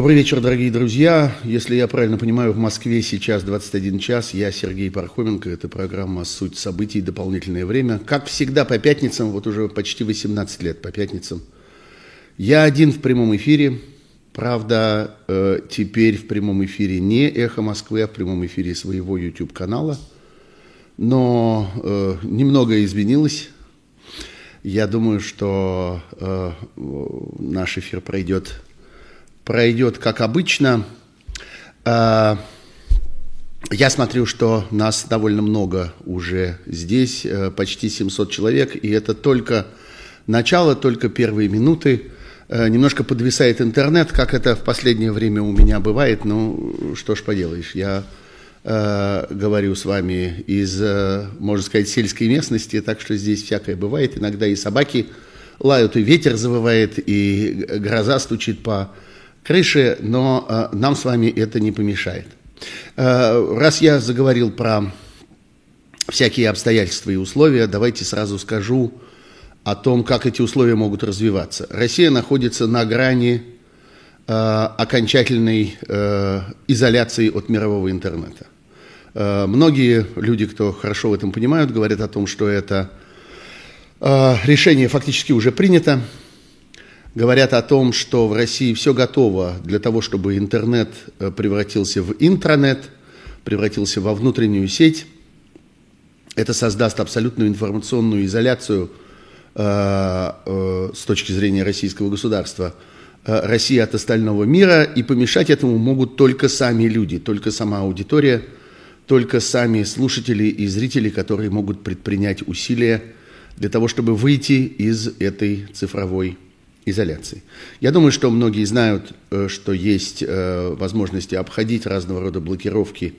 Добрый вечер, дорогие друзья. Если я правильно понимаю, в Москве сейчас 21 час. Я Сергей Пархоменко. Это программа «Суть событий. Дополнительное время». Как всегда по пятницам, вот уже почти 18 лет по пятницам. Я один в прямом эфире. Правда, э, теперь в прямом эфире не «Эхо Москвы», а в прямом эфире своего YouTube-канала. Но э, немного изменилось. Я думаю, что э, наш эфир пройдет пройдет как обычно. А, я смотрю, что нас довольно много уже здесь, э, почти 700 человек, и это только начало, только первые минуты. Э, немножко подвисает интернет, как это в последнее время у меня бывает. Ну, что ж поделаешь, я э, говорю с вами из, можно сказать, сельской местности, так что здесь всякое бывает. Иногда и собаки лают, и ветер завывает, и гроза стучит по крыши, но э, нам с вами это не помешает. Э, раз я заговорил про всякие обстоятельства и условия, давайте сразу скажу о том, как эти условия могут развиваться. Россия находится на грани э, окончательной э, изоляции от мирового интернета. Э, многие люди, кто хорошо в этом понимают, говорят о том, что это э, решение фактически уже принято, говорят о том, что в России все готово для того, чтобы интернет э, превратился в интранет, превратился во внутреннюю сеть. Это создаст абсолютную информационную изоляцию э, э, с точки зрения российского государства э, России от остального мира, и помешать этому могут только сами люди, только сама аудитория, только сами слушатели и зрители, которые могут предпринять усилия для того, чтобы выйти из этой цифровой изоляции. Я думаю, что многие знают, э, что есть э, возможности обходить разного рода блокировки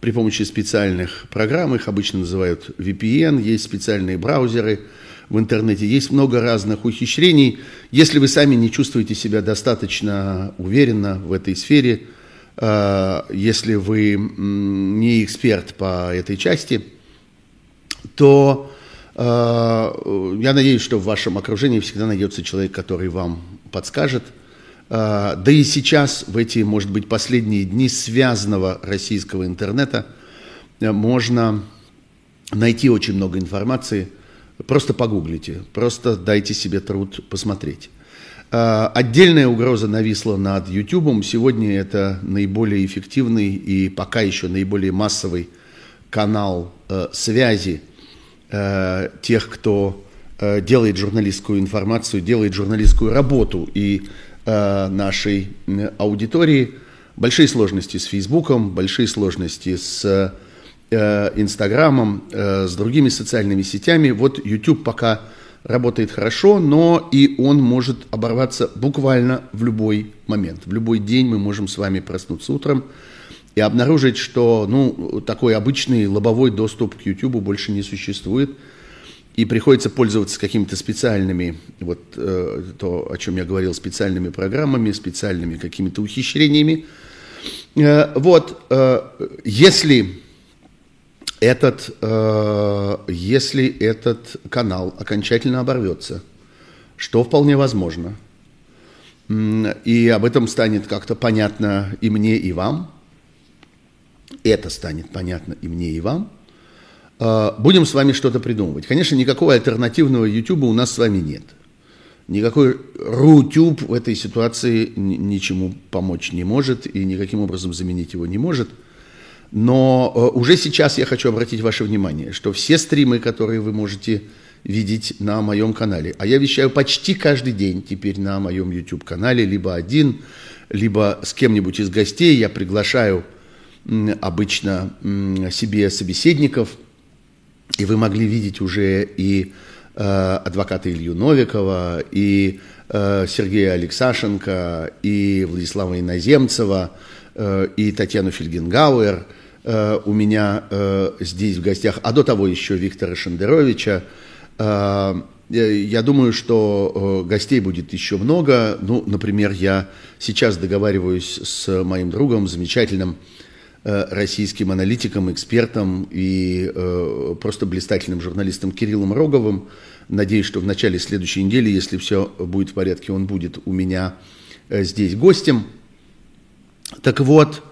при помощи специальных программ, их обычно называют VPN, есть специальные браузеры в интернете, есть много разных ухищрений. Если вы сами не чувствуете себя достаточно уверенно в этой сфере, э, если вы не эксперт по этой части, то я надеюсь, что в вашем окружении всегда найдется человек, который вам подскажет. Э, да и сейчас, в эти, может быть, последние дни связанного российского интернета, э, можно найти очень много информации. Просто погуглите, просто дайте себе труд посмотреть. Отдельная угроза нависла над YouTube. Сегодня это наиболее эффективный и пока еще наиболее массовый канал связи э, тех, кто э, делает журналистскую информацию, делает журналистскую работу и э, нашей аудитории. Большие сложности с Фейсбуком, большие сложности с Инстаграмом, с другими социальными сетями. Вот YouTube пока работает хорошо, но и он может оборваться буквально в любой момент. В любой день мы можем с вами проснуться утром и обнаружить, что ну, такой обычный лобовой доступ к YouTube больше не существует, и приходится пользоваться какими-то специальными, вот э, то, о чем я говорил, специальными программами, специальными какими-то ухищрениями. Э, вот, э, если этот, э, если этот канал окончательно оборвется, что вполне возможно, и об этом станет как-то понятно и мне, и вам – это станет понятно и мне, и вам, а, будем с вами что-то придумывать. Конечно, никакого альтернативного YouTube у нас с вами нет. Никакой RuTube в этой ситуации ничему помочь не может и никаким образом заменить его не может. Но а, уже сейчас я хочу обратить ваше внимание, что все стримы, которые вы можете видеть на моем канале, а я вещаю почти каждый день теперь на моем YouTube-канале, либо один, либо с кем-нибудь из гостей, я приглашаю обычно себе собеседников, и вы могли видеть уже и э, адвоката Илью Новикова, и э, Сергея Алексашенко, и Владислава Иноземцева, э, и Татьяну Фельгенгауэр у меня здесь в гостях, а до того еще Виктора Шендеровича. Я думаю, что гостей будет еще много. Ну, например, я сейчас договариваюсь с моим другом, замечательным российским аналитиком, экспертом и э, просто блистательным журналистом Кириллом Роговым. Надеюсь, что в начале следующей недели, если все будет в порядке, он будет у меня э, здесь гостем. Так вот,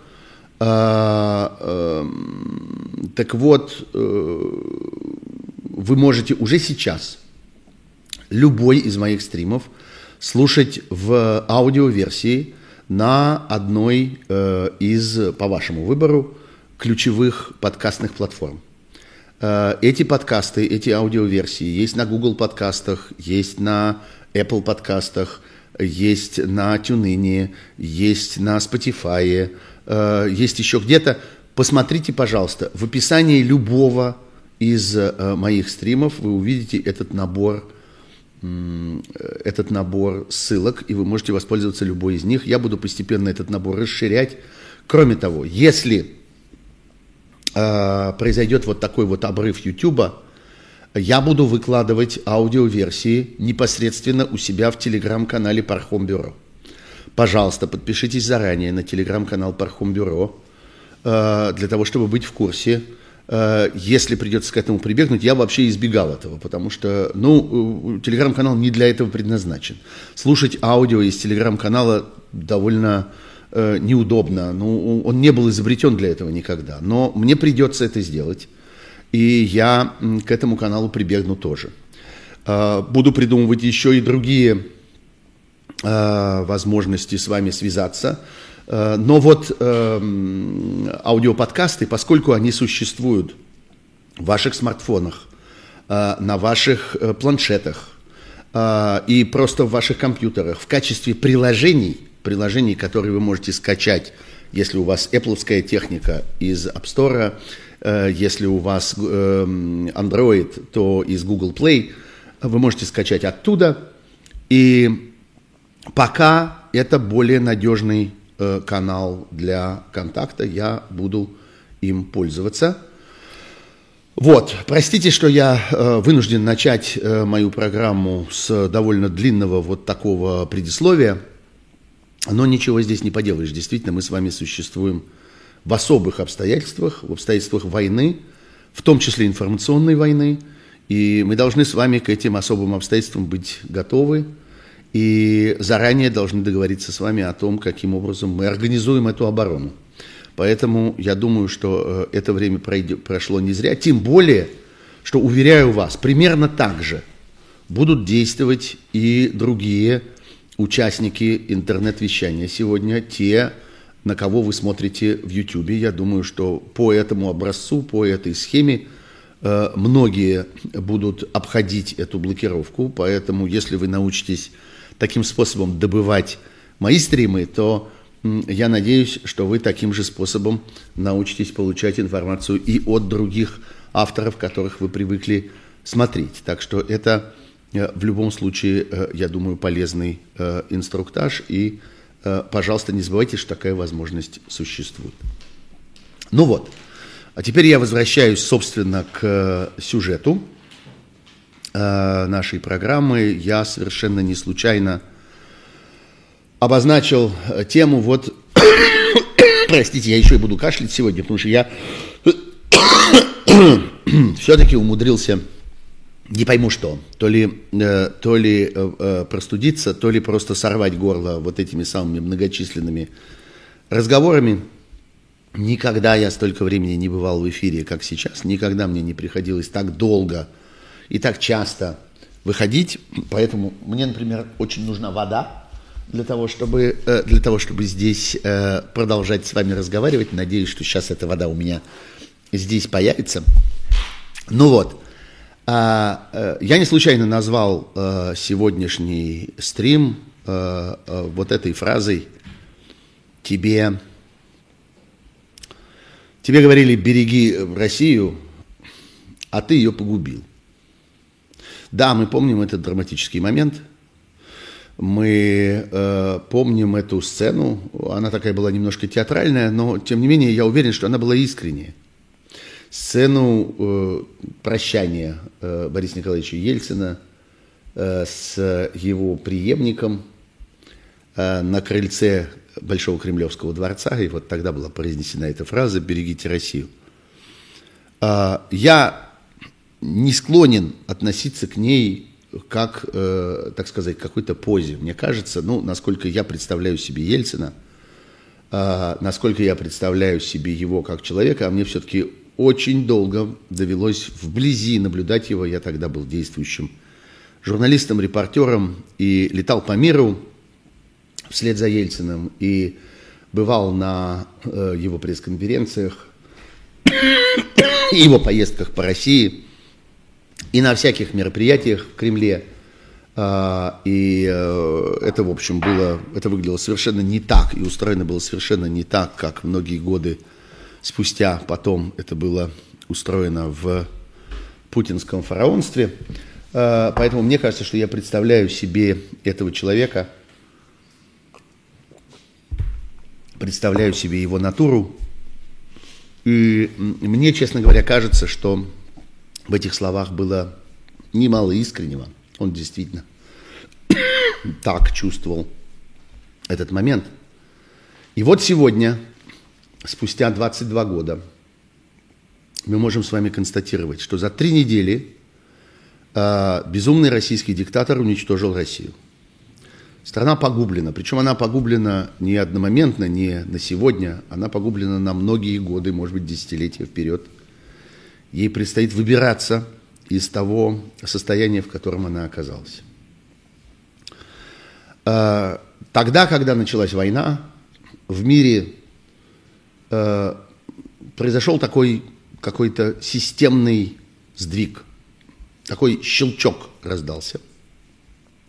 э, э, так вот, э, вы можете уже сейчас любой из моих стримов слушать в аудиоверсии на одной э, из, по вашему выбору, ключевых подкастных платформ. Э, эти подкасты, эти аудиоверсии есть на Google подкастах, есть на Apple подкастах, есть на TuneIn, есть на Spotify, э, есть еще где-то. Посмотрите, пожалуйста, в описании любого из э, моих стримов вы увидите этот набор этот набор ссылок, и вы можете воспользоваться любой из них. Я буду постепенно этот набор расширять. Кроме того, если э, произойдет вот такой вот обрыв YouTube, я буду выкладывать аудиоверсии непосредственно у себя в телеграм-канале Пархом Бюро. Пожалуйста, подпишитесь заранее на телеграм-канал Пархом Бюро э, для того, чтобы быть в курсе. Э, если придется к этому прибегнуть, я вообще избегал этого, потому что, ну, телеграм-канал не для этого предназначен. Слушать аудио из телеграм-канала довольно э, неудобно. Ну, он не был изобретен для этого никогда. Но мне придется это сделать и я к этому каналу прибегну тоже. А, буду придумывать еще и другие а, возможности с вами связаться. А, но вот аудиоподкасты, поскольку они существуют в ваших смартфонах, на ваших э, планшетах и просто в ваших компьютерах в качестве приложений, приложений, которые вы можете скачать, если у вас Apple техника из App Store, Э, если у вас эм, Android, то из Google Play. Вы можете скачать оттуда. И пока это более надежный э, канал для контакта, я буду им пользоваться. Вот, простите, что я э, вынужден начать мою программу с довольно длинного вот такого предисловия, но ничего здесь не поделаешь. Действительно, мы с вами существуем в особых обстоятельствах, в обстоятельствах войны, в том числе информационной войны, и мы должны с вами к этим особым обстоятельствам быть готовы и заранее должны договориться с вами о том, каким образом мы организуем эту оборону. Поэтому я думаю, что э, это время прошло не зря, тем более, что, уверяю вас, примерно так же будут действовать и другие участники интернет-вещания сегодня, те, на кого вы смотрите в YouTube. Я думаю, что по этому образцу, по этой схеме э, многие будут обходить эту блокировку, поэтому если вы научитесь таким способом добывать мои стримы, то я надеюсь, что вы таким же способом научитесь получать информацию и от других авторов, которых вы привыкли смотреть. Так что это э, в любом случае, э, я думаю, полезный инструктаж и Э, пожалуйста, не забывайте, что такая возможность существует. Ну вот, а теперь я возвращаюсь, собственно, к сюжету э, нашей программы. Я совершенно не случайно обозначил э, тему вот... Простите, я еще и буду кашлять сегодня, потому что я все-таки умудрился не пойму что, то ли, э, то ли э, э, простудиться, то ли просто сорвать горло вот этими самыми многочисленными разговорами. Никогда я столько времени не бывал в эфире, как сейчас. Никогда мне не приходилось так долго и так часто выходить. Поэтому мне, например, очень нужна вода для того, чтобы, для того, чтобы здесь продолжать с вами разговаривать. Надеюсь, что сейчас эта вода у меня здесь появится. Ну вот. А, э, я не случайно назвал э, сегодняшний стрим э, вот этой фразой «Тебе, тебе говорили, береги Россию, а ты ее погубил». Да, мы помним этот драматический момент, мы э, помним эту сцену, она такая была немножко театральная, но тем не менее я уверен, что она была искренняя. Сцену э, прощания э, Бориса Николаевича Ельцина э, с его преемником э, на крыльце Большого Кремлевского дворца, и вот тогда была произнесена эта фраза «берегите Россию». Э, я не склонен относиться к ней как, э, так сказать, какой-то позе. Мне кажется, ну, насколько я представляю себе Ельцина, э, насколько я представляю себе его как человека, а мне все-таки очень долго довелось вблизи наблюдать его. Я тогда был действующим журналистом, репортером и летал по миру вслед за Ельциным и бывал на э, его пресс-конференциях, его поездках по России и на всяких мероприятиях в Кремле. А, и э, это, в общем, было, это выглядело совершенно не так, и устроено было совершенно не так, как многие годы спустя потом это было устроено в путинском фараонстве. А, поэтому мне кажется, что я представляю себе этого человека, представляю себе его натуру, и мне, честно говоря, кажется, что в этих словах было немало искреннего. Он действительно так чувствовал этот момент. И вот сегодня, спустя 22 года, мы можем с вами констатировать, что за три недели э, безумный российский диктатор уничтожил Россию. Страна погублена, причем она погублена не одномоментно, не на сегодня, она погублена на многие годы, может быть, десятилетия вперед. Ей предстоит выбираться из того состояния, в котором она оказалась. А, тогда, когда началась война, в мире э, произошел такой какой-то системный сдвиг, такой щелчок раздался.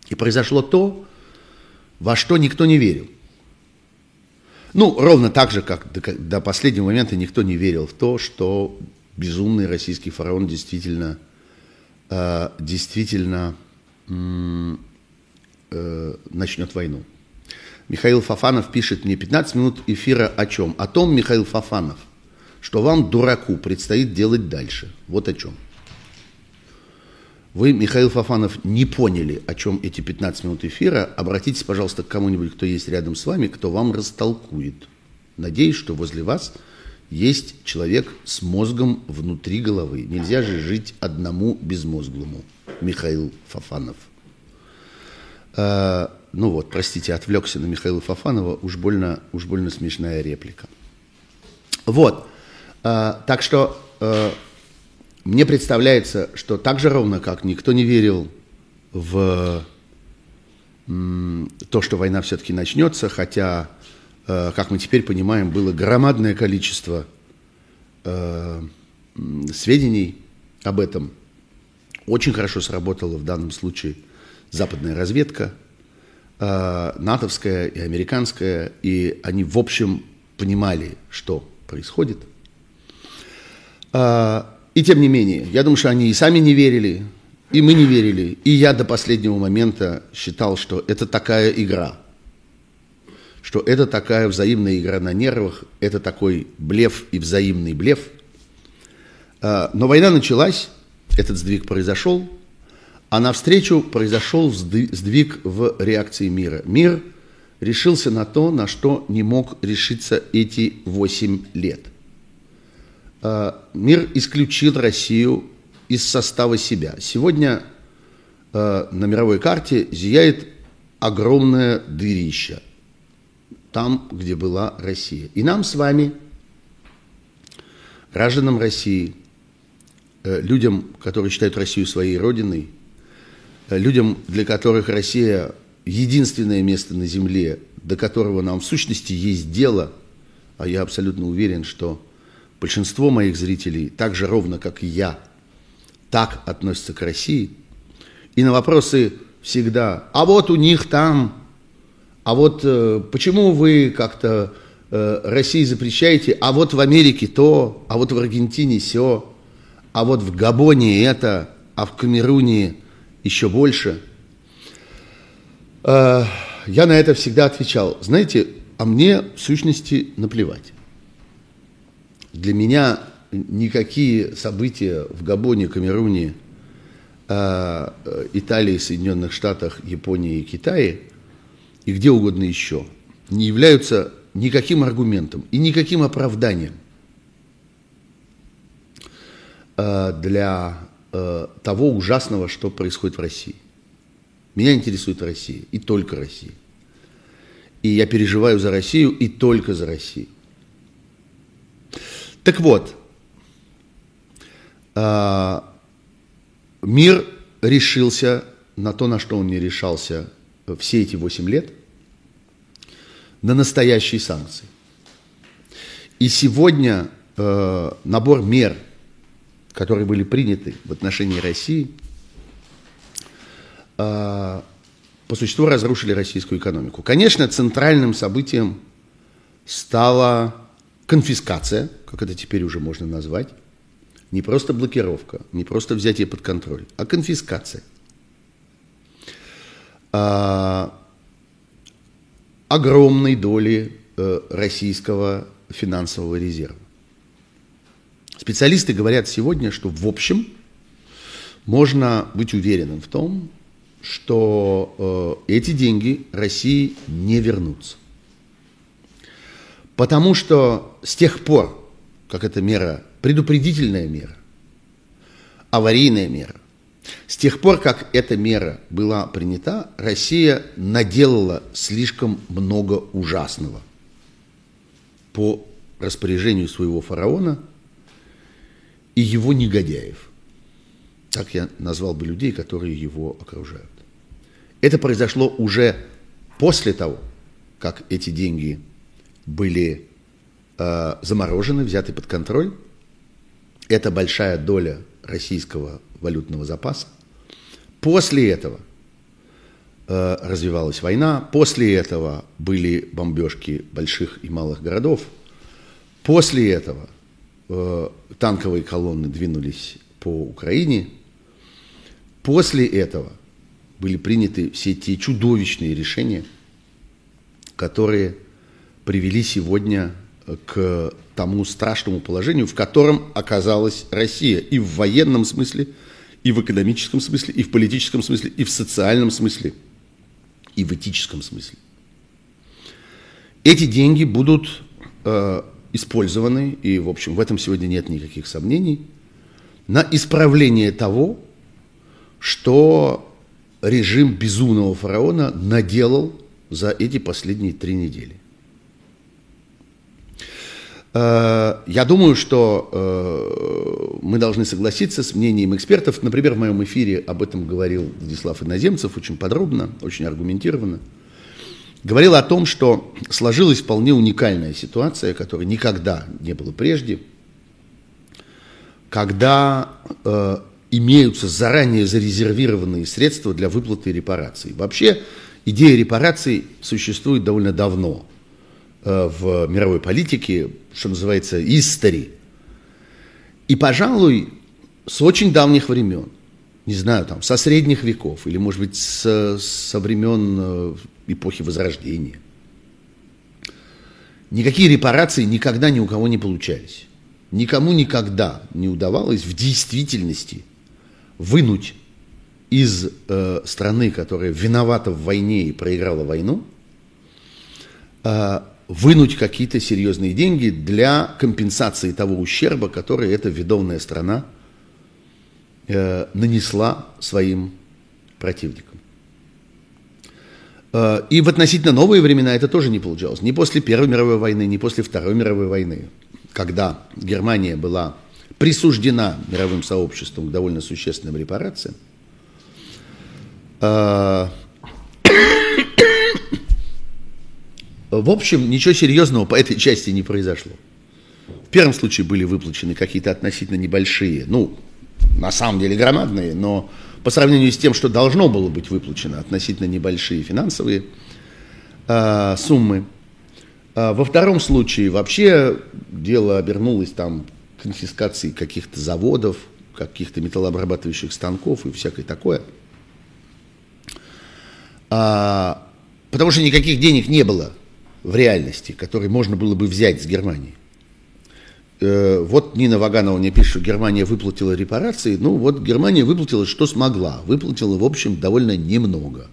И произошло то, во что никто не верил. Ну, ровно так же, как до последнего момента никто не верил в то, что безумный российский фараон действительно, э, действительно э, начнет войну. Михаил Фафанов пишет мне 15 минут эфира о чем? О том, Михаил Фафанов, что вам, дураку, предстоит делать дальше. Вот о чем. Вы, Михаил Фафанов, не поняли, о чем эти 15 минут эфира. Обратитесь, пожалуйста, к кому-нибудь, кто есть рядом с вами, кто вам растолкует. Надеюсь, что возле вас есть человек с мозгом внутри головы. Нельзя же жить одному безмозглому. Михаил Фафанов. А, ну вот, простите, отвлекся на Михаила Фафанова, уж больно, уж больно смешная реплика. Вот, а, так что а, мне представляется, что так же ровно, как никто не верил в то, что война все-таки начнется, хотя, как мы теперь понимаем, было громадное количество э, сведений об этом. Очень хорошо сработала в данном случае западная разведка, э, натовская и американская, и они, в общем, понимали, что происходит. И тем не менее, я думаю, что они и сами не верили, и мы не верили. И я до последнего момента считал, что это такая игра, что это такая взаимная игра на нервах, это такой блеф и взаимный блеф. А, но война началась, этот сдвиг произошел, а навстречу произошел сдвиг в реакции мира. Мир решился на то, на что не мог решиться эти 8 лет. Э, мир исключил Россию из состава себя. Сегодня э, на мировой карте зияет огромное дырище, там, где была Россия. И нам с вами, гражданам России, э, людям, которые считают Россию своей родиной, людям, для которых Россия единственное место на земле, до которого нам в сущности есть дело, а я абсолютно уверен, что большинство моих зрителей, так же ровно, как и я, так относятся к России. И на вопросы всегда, а вот у них там, а вот э, почему вы как-то э, России запрещаете, а вот в Америке то, а вот в Аргентине все, а вот в Габоне это, а в Камеруне еще больше. Э, я на это всегда отвечал, знаете, а мне в сущности наплевать. Для меня никакие события в Габоне, Камеруне, а, э, Италии, Соединенных Штатах, Японии и Китае и где угодно еще не являются никаким аргументом и никаким оправданием а, для э, того ужасного, что происходит в России. Меня интересует Россия и только Россия. И я переживаю за Россию и только за Россию. Так вот, а, мир решился на то, на что он не решался все эти 8 лет, на настоящие санкции. И сегодня э, набор мер, которые были приняты в отношении России, э, по существу разрушили российскую экономику. Конечно, центральным событием стала конфискация, как это теперь уже можно назвать, не просто блокировка, не просто взятие под контроль, а конфискация. А, огромной доли э, российского финансового резерва. Специалисты говорят сегодня, что в общем можно быть уверенным в том, что э, эти деньги России не вернутся. Потому что с тех пор, как эта мера, предупредительная мера, аварийная мера, с тех пор, как эта мера была принята, Россия наделала слишком много ужасного по распоряжению своего фараона и его негодяев. Так я назвал бы людей, которые его окружают. Это произошло уже после того, как эти деньги были э, заморожены, взяты под контроль. Это большая доля российского валютного запаса. После этого э, развивалась война, после этого были бомбежки больших и малых городов, после этого э, танковые колонны двинулись по Украине, после этого были приняты все те чудовищные решения, которые привели сегодня к тому страшному положению, в котором оказалась Россия и в военном смысле, и в экономическом смысле, и в политическом смысле, и в социальном смысле, и в этическом смысле. Эти деньги будут э, использованы, и, в общем, в этом сегодня нет никаких сомнений, на исправление того, что режим безумного фараона наделал за эти последние три недели. Э, я думаю, что э, мы должны согласиться с мнением экспертов. Например, в моем эфире об этом говорил Владислав Иноземцев очень подробно, очень аргументированно. Говорил о том, что сложилась вполне уникальная ситуация, которой никогда не было прежде, когда э, имеются заранее зарезервированные средства для выплаты репараций. Вообще идея репараций существует довольно давно – в мировой политике, что называется, истори. И, пожалуй, с очень давних времен, не знаю, там, со средних веков, или, может быть, со, со времен э, эпохи Возрождения, никакие репарации никогда ни у кого не получались. Никому никогда не удавалось в действительности вынуть из э, страны, которая виновата в войне и проиграла войну, э, вынуть какие-то серьезные деньги для компенсации того ущерба, который эта ведомая страна э, нанесла своим противникам. Э, и в относительно новые времена это тоже не получалось. Ни после Первой мировой войны, ни после Второй мировой войны, когда Германия была присуждена мировым сообществом к довольно существенным репарациям, э, В общем, ничего серьезного по этой части не произошло. В первом случае были выплачены какие-то относительно небольшие, ну, на самом деле громадные, но по сравнению с тем, что должно было быть выплачено, относительно небольшие финансовые э, суммы. А во втором случае вообще дело обернулось там конфискацией каких-то заводов, каких-то металлообрабатывающих станков и всякое такое. А, потому что никаких денег не было в реальности, который можно было бы взять с Германии. Э, вот Нина Ваганова мне пишет, что Германия выплатила репарации. Ну вот Германия выплатила, что смогла. Выплатила, в общем, довольно немного.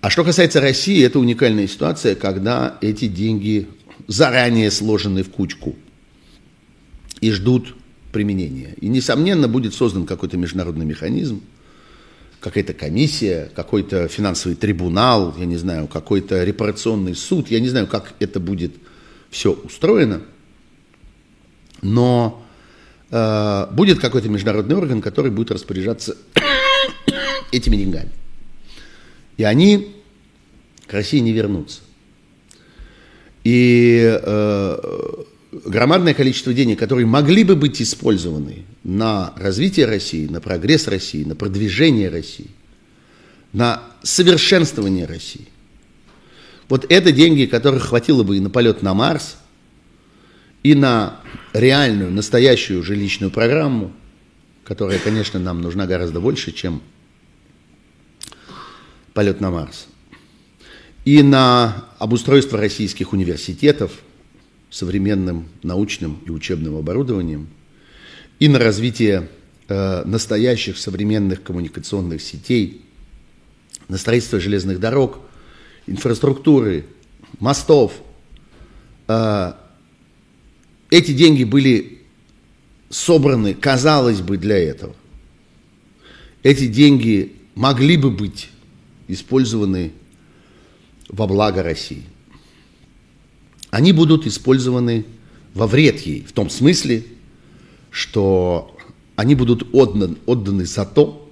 А что касается России, это уникальная ситуация, когда эти деньги заранее сложены в кучку и ждут применения. И, несомненно, будет создан какой-то международный механизм, какая-то комиссия, какой-то финансовый трибунал, я не знаю, какой-то репарационный суд, я не знаю, как это будет все устроено, но э, будет какой-то международный орган, который будет распоряжаться этими деньгами. И они к России не вернутся. И э, громадное количество денег, которые могли бы быть использованы на развитие России, на прогресс России, на продвижение России, на совершенствование России. Вот это деньги, которых хватило бы и на полет на Марс, и на реальную, настоящую жилищную программу, которая, конечно, нам нужна гораздо больше, чем полет на Марс, и на обустройство российских университетов современным научным и учебным оборудованием, и на развитие э, настоящих современных коммуникационных сетей, на строительство железных дорог, инфраструктуры, мостов. Э, эти деньги были собраны, казалось бы, для этого. Эти деньги могли бы быть использованы во благо России. Они будут использованы во вред ей, в том смысле, что они будут отданы, отданы за то,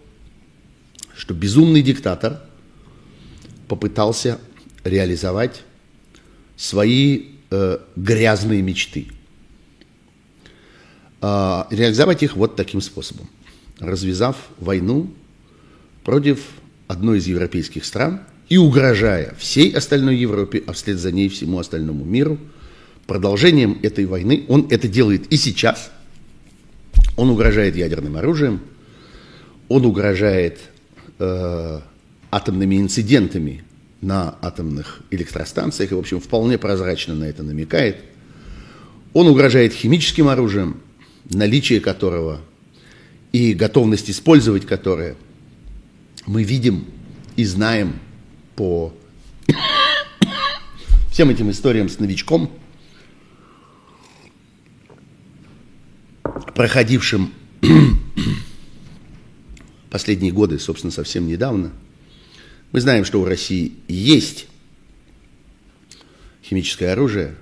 что безумный диктатор попытался реализовать свои э, грязные мечты. Э, реализовать их вот таким способом. Развязав войну против одной из европейских стран и угрожая всей остальной Европе, а вслед за ней всему остальному миру, продолжением этой войны, он это делает и сейчас, он угрожает ядерным оружием, он угрожает э, атомными инцидентами на атомных электростанциях, и, в общем, вполне прозрачно на это намекает. Он угрожает химическим оружием, наличие которого и готовность использовать которое – мы видим и знаем по всем этим историям с новичком, проходившим последние годы, собственно, совсем недавно, мы знаем, что у России есть химическое оружие.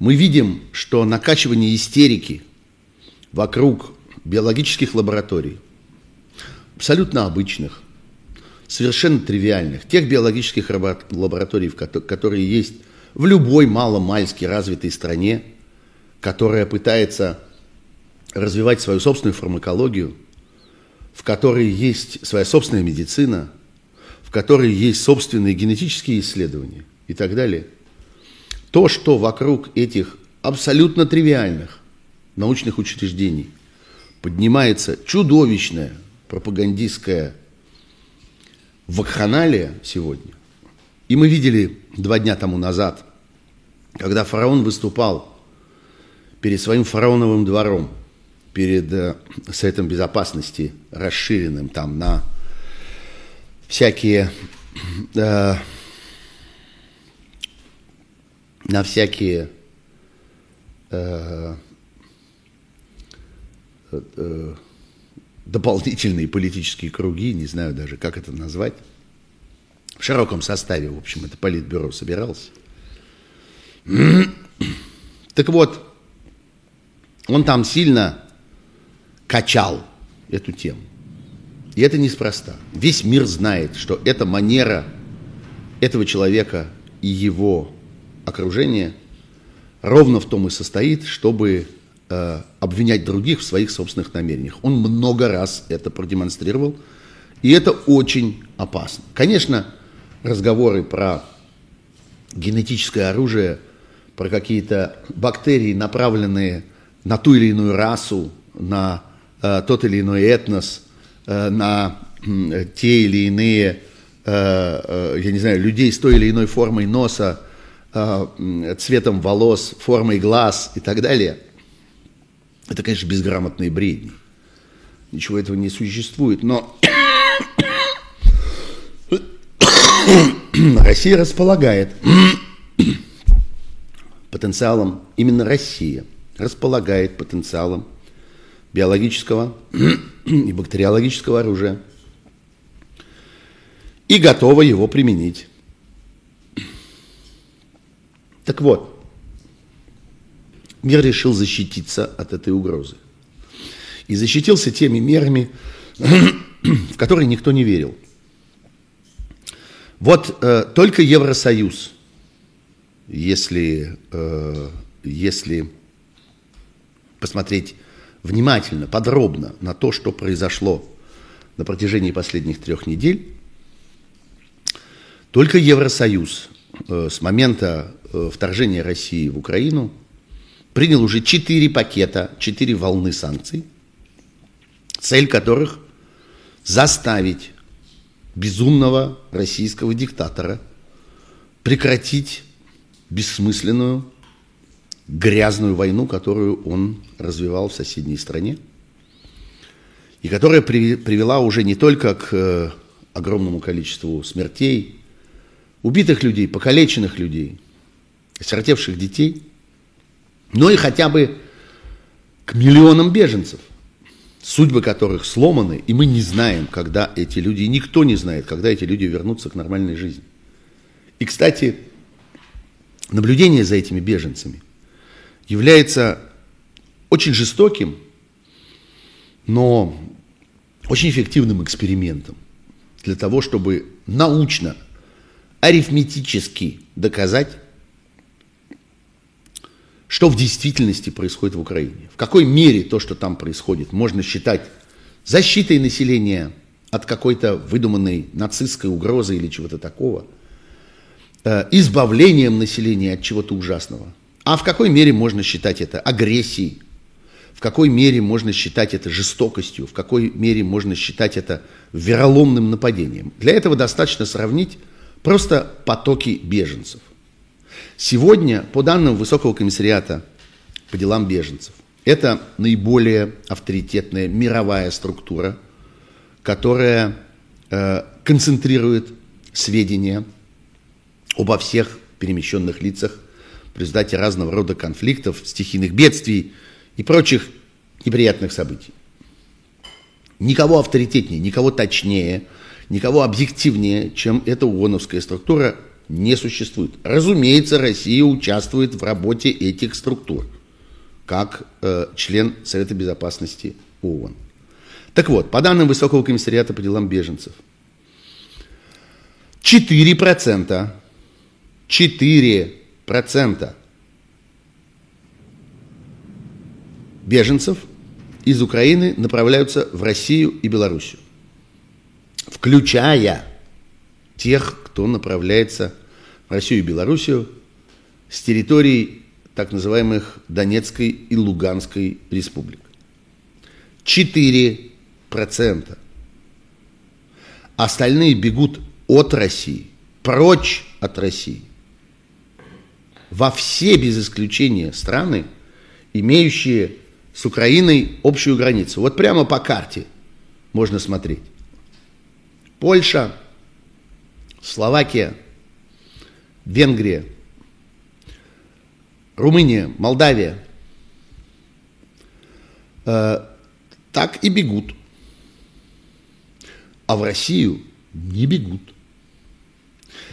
Мы видим, что накачивание истерики вокруг биологических лабораторий, абсолютно обычных, совершенно тривиальных, тех биологических лабораторий, которые есть в любой маломальски развитой стране, которая пытается развивать свою собственную фармакологию, в которой есть своя собственная медицина, в которой есть собственные генетические исследования и так далее. То, что вокруг этих абсолютно тривиальных научных учреждений поднимается чудовищная пропагандистская вакханалия сегодня. И мы видели два дня тому назад, когда фараон выступал перед своим фараоновым двором, перед э, Советом Безопасности, расширенным там на всякие, э, на всякие э, э, дополнительные политические круги, не знаю даже, как это назвать. В широком составе, в общем, это политбюро собиралось. Так вот, он там сильно качал эту тему. И это неспроста. Весь мир знает, что эта манера этого человека и его окружения ровно в том и состоит, чтобы э, обвинять других в своих собственных намерениях. Он много раз это продемонстрировал, и это очень опасно. Конечно, разговоры про генетическое оружие, про какие-то бактерии, направленные на ту или иную расу, на э, тот или иной этнос, э, на э, те или иные, э, э, я не знаю, людей с той или иной формой носа, э, цветом волос, формой глаз и так далее – это, конечно, безграмотные бредни. Ничего этого не существует, но Россия располагает потенциалом, именно Россия располагает потенциалом биологического и бактериологического оружия, и готова его применить. Так вот, мир решил защититься от этой угрозы. И защитился теми мерами, в которые никто не верил. Вот э, только Евросоюз, если, э, если посмотреть внимательно, подробно на то, что произошло на протяжении последних трех недель, только Евросоюз э, с момента э, вторжения России в Украину принял уже четыре пакета, четыре волны санкций, цель которых заставить безумного российского диктатора прекратить бессмысленную, грязную войну, которую он развивал в соседней стране, и которая привела уже не только к э, огромному количеству смертей, убитых людей, покалеченных людей, осиротевших детей, но и хотя бы к миллионам беженцев, судьбы которых сломаны, и мы не знаем, когда эти люди, и никто не знает, когда эти люди вернутся к нормальной жизни. И, кстати, наблюдение за этими беженцами является очень жестоким, но очень эффективным экспериментом для того, чтобы научно арифметически доказать, что в действительности происходит в Украине. В какой мере то, что там происходит, можно считать защитой населения от какой-то выдуманной нацистской угрозы или чего-то такого, э, избавлением населения от чего-то ужасного. А в какой мере можно считать это агрессией, в какой мере можно считать это жестокостью, в какой мере можно считать это вероломным нападением. Для этого достаточно сравнить Просто потоки беженцев. Сегодня, по данным Высокого комиссариата по делам беженцев, это наиболее авторитетная мировая структура, которая э, концентрирует сведения обо всех перемещенных лицах в результате разного рода конфликтов, стихийных бедствий и прочих неприятных событий. Никого авторитетнее, никого точнее – Никого объективнее, чем эта ООНовская структура, не существует. Разумеется, Россия участвует в работе этих структур, как э, член Совета Безопасности ООН. Так вот, по данным Высокого комиссариата по делам беженцев, 4%, 4% беженцев из Украины направляются в Россию и Белоруссию включая тех, кто направляется в Россию и Белоруссию с территорий так называемых Донецкой и Луганской республик. 4%. Остальные бегут от России, прочь от России. Во все, без исключения, страны, имеющие с Украиной общую границу. Вот прямо по карте можно смотреть. Польша, Словакия, Венгрия, Румыния, Молдавия, э, так и бегут. А в Россию не бегут.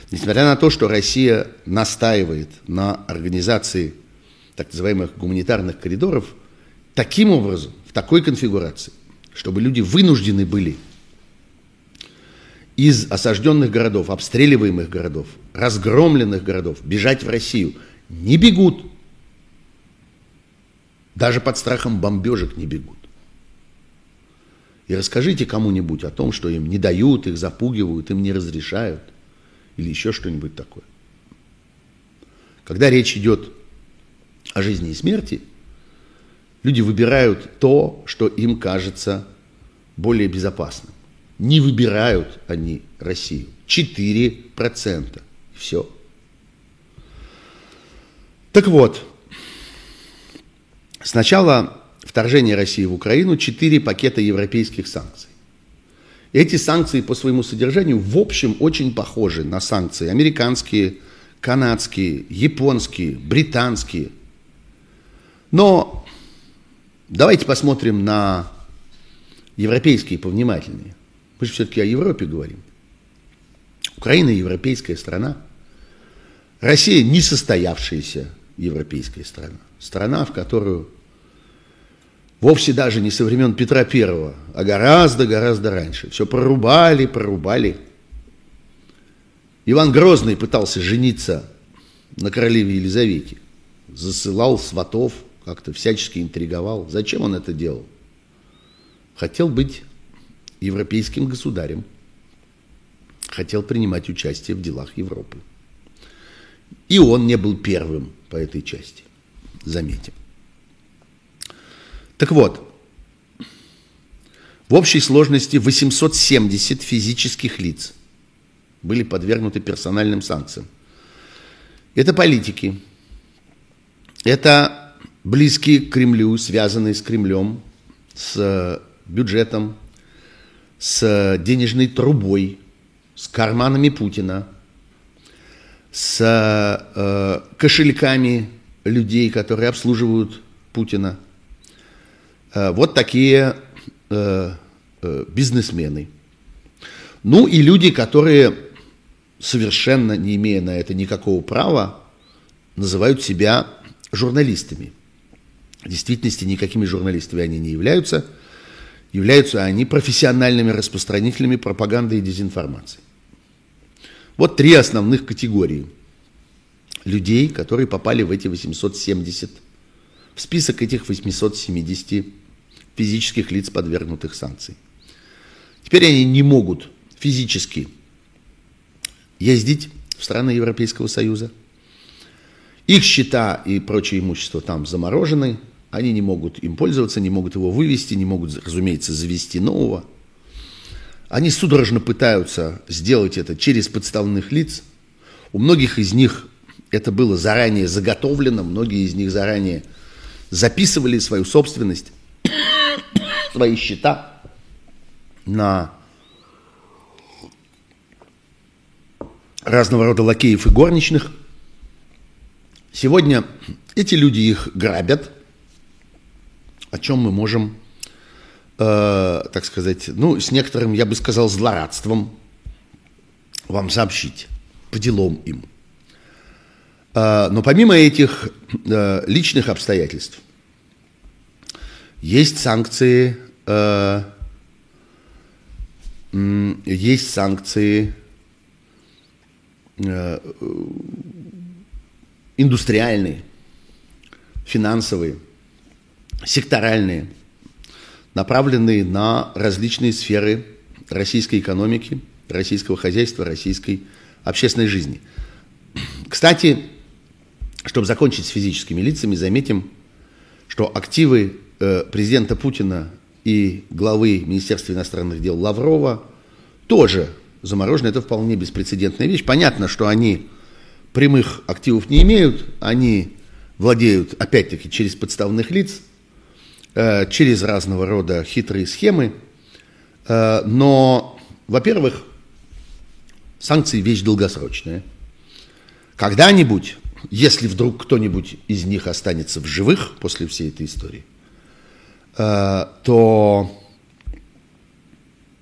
Несмотря на то, что Россия настаивает на организации так называемых гуманитарных коридоров, таким образом, в такой конфигурации, чтобы люди вынуждены были из осажденных городов, обстреливаемых городов, разгромленных городов бежать в Россию. Не бегут. Даже под страхом бомбежек не бегут. И расскажите кому-нибудь о том, что им не дают, их запугивают, им не разрешают. Или еще что-нибудь такое. Когда речь идет о жизни и смерти, люди выбирают то, что им кажется более безопасным. Не выбирают они Россию. 4%. Все. Так вот, с начала вторжения России в Украину четыре пакета европейских санкций. Эти санкции по своему содержанию в общем очень похожи на санкции американские, канадские, японские, британские. Но давайте посмотрим на европейские повнимательнее. Мы же все-таки о Европе говорим. Украина европейская страна. Россия не состоявшаяся европейская страна. Страна, в которую вовсе даже не со времен Петра Первого, а гораздо-гораздо раньше. Все прорубали, прорубали. Иван Грозный пытался жениться на королеве Елизавете. Засылал сватов, как-то всячески интриговал. Зачем он это делал? Хотел быть европейским государем. Хотел принимать участие в делах Европы. И он не был первым по этой части. Заметим. Так вот, в общей сложности 870 физических лиц были подвергнуты персональным санкциям. Это политики, это близкие к Кремлю, связанные с Кремлем, с бюджетом, с денежной трубой, с карманами Путина, с э, кошельками людей, которые обслуживают Путина – Э, вот такие э, э, бизнесмены. Ну и люди, которые, совершенно не имея на это никакого права, называют себя журналистами. В действительности никакими журналистами они не являются. Являются они профессиональными распространителями пропаганды и дезинформации. Вот три основных категории людей, которые попали в эти 870, в список этих 870 физических лиц, подвергнутых санкций. Теперь они не могут физически ездить в страны Европейского Союза. Их счета и прочее имущество там заморожены, они не могут им пользоваться, не могут его вывести, не могут, разумеется, завести нового. Они судорожно пытаются сделать это через подставных лиц. У многих из них это было заранее заготовлено, многие из них заранее записывали свою собственность свои счета на разного рода лакеев и горничных. Сегодня эти люди их грабят, о чем мы можем, э, так сказать, ну, с некоторым, я бы сказал, злорадством вам сообщить по делам им. Э, но помимо этих э, личных обстоятельств, есть санкции, э, есть санкции э, индустриальные, финансовые, секторальные, направленные на различные сферы российской экономики, российского хозяйства, российской общественной жизни. Кстати, чтобы закончить с физическими лицами, заметим, что активы Э, президента Путина и главы Министерства иностранных дел Лаврова тоже заморожены. Это вполне беспрецедентная вещь. Понятно, что они прямых активов не имеют, они владеют, опять-таки, через подставных лиц, через разного рода хитрые схемы. Э, но, во-первых, санкции вещь долгосрочная. Когда-нибудь, если вдруг кто-нибудь из них останется в живых после всей этой истории, Э, то,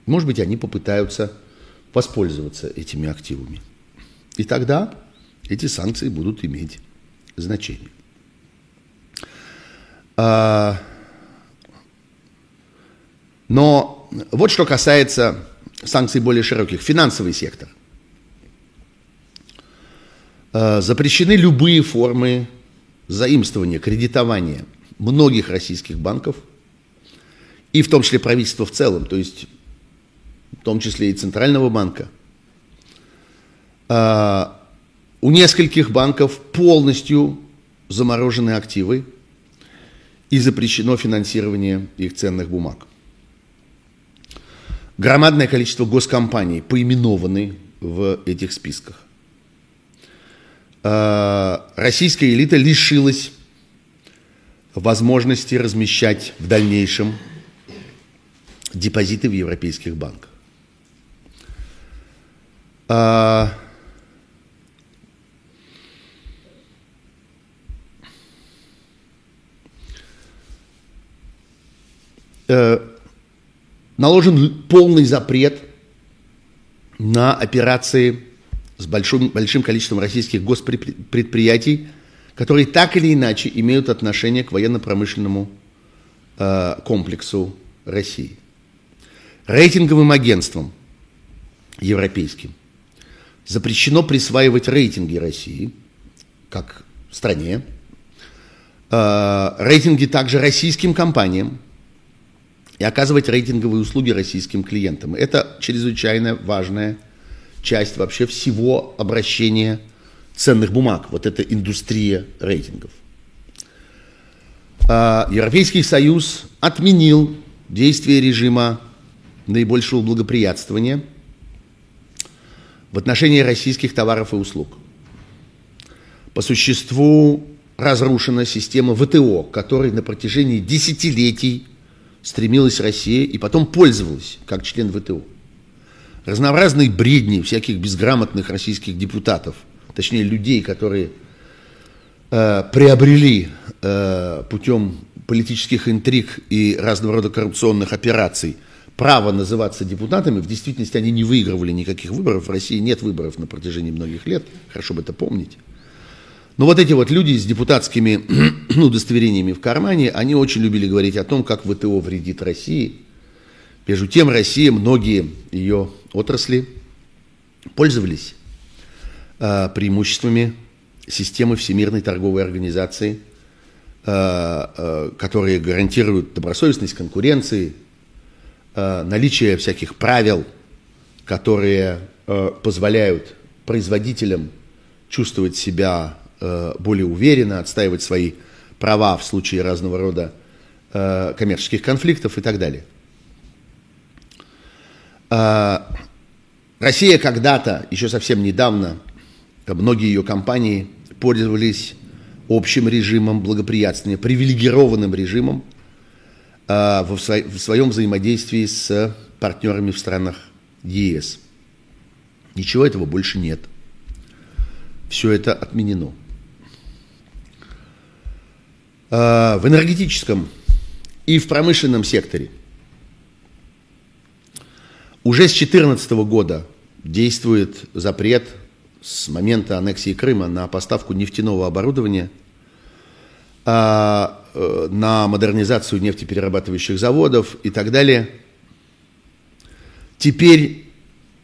может быть, они попытаются воспользоваться этими активами. И тогда эти санкции будут иметь значение. Э, но вот что касается санкций более широких. Финансовый сектор. Э, запрещены любые формы заимствования, кредитования многих российских банков – и в том числе правительство в целом, то есть в том числе и Центрального банка. А, у нескольких банков полностью заморожены активы и запрещено финансирование их ценных бумаг. Громадное количество госкомпаний поименованы в этих списках. А, российская элита лишилась возможности размещать в дальнейшем депозиты в европейских банках. А, э, наложен полный запрет на операции с большим, большим количеством российских госпредприятий, которые так или иначе имеют отношение к военно-промышленному э, комплексу России. Рейтинговым агентством европейским запрещено присваивать рейтинги России, как стране, э, рейтинги также российским компаниям и оказывать рейтинговые услуги российским клиентам. Это чрезвычайно важная часть вообще всего обращения ценных бумаг. Вот эта индустрия рейтингов. Э, Европейский Союз отменил действие режима наибольшего благоприятствования в отношении российских товаров и услуг. По существу разрушена система ВТО, которой на протяжении десятилетий стремилась Россия и потом пользовалась как член ВТО. Разнообразные бредни всяких безграмотных российских депутатов, точнее людей, которые э, приобрели э, путем политических интриг и разного рода коррупционных операций – право называться депутатами, в действительности они не выигрывали никаких выборов, в России нет выборов на протяжении многих лет, хорошо бы это помнить. Но вот эти вот люди с депутатскими ну, удостоверениями в кармане, они очень любили говорить о том, как ВТО вредит России. Между тем, Россия, многие ее отрасли пользовались э, преимуществами системы Всемирной торговой организации, э, э, которые гарантируют добросовестность конкуренции, Э, наличие всяких правил, которые э, позволяют производителям чувствовать себя более уверенно, отстаивать свои права в случае разного рода коммерческих конфликтов и так далее. Россия когда-то, еще совсем недавно, многие ее компании пользовались общим режимом благоприятствования, привилегированным режимом в своем взаимодействии с партнерами в странах ЕС. Ничего этого больше нет. Все это отменено. А, в энергетическом и в промышленном секторе уже с 2014 года действует запрет с момента аннексии Крыма на поставку нефтяного оборудования а, Э, на модернизацию нефтеперерабатывающих заводов и так далее. Теперь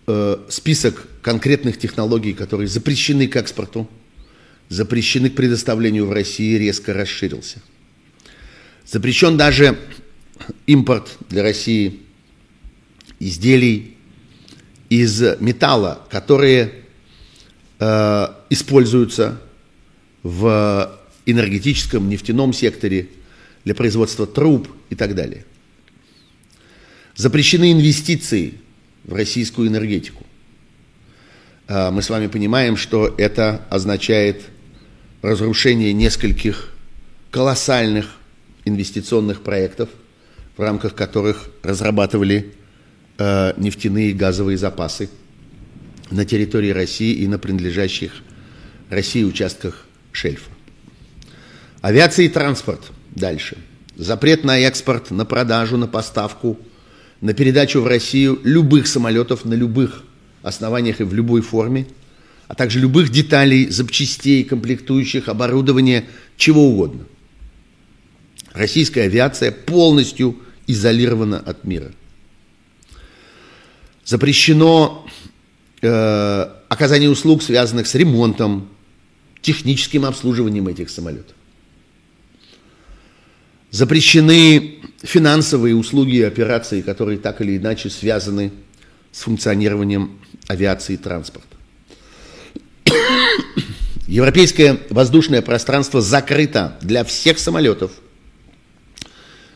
э, список конкретных технологий, которые запрещены к экспорту, запрещены к предоставлению в России, резко расширился. Запрещен даже импорт для России изделий из металла, которые э, используются в энергетическом, нефтяном секторе, для производства труб и так далее. Запрещены инвестиции в российскую энергетику. А, мы с вами понимаем, что это означает разрушение нескольких колоссальных инвестиционных проектов, в рамках которых разрабатывали а, нефтяные и газовые запасы на территории России и на принадлежащих России участках шельфа. Авиация и транспорт. Дальше. Запрет на экспорт, на продажу, на поставку, на передачу в Россию любых самолетов на любых основаниях и в любой форме, а также любых деталей, запчастей, комплектующих, оборудования, чего угодно. Российская авиация полностью изолирована от мира. Запрещено э, оказание услуг, связанных с ремонтом, техническим обслуживанием этих самолетов. Запрещены финансовые услуги и операции, которые так или иначе связаны с функционированием авиации и транспорта. Европейское воздушное пространство закрыто для всех самолетов,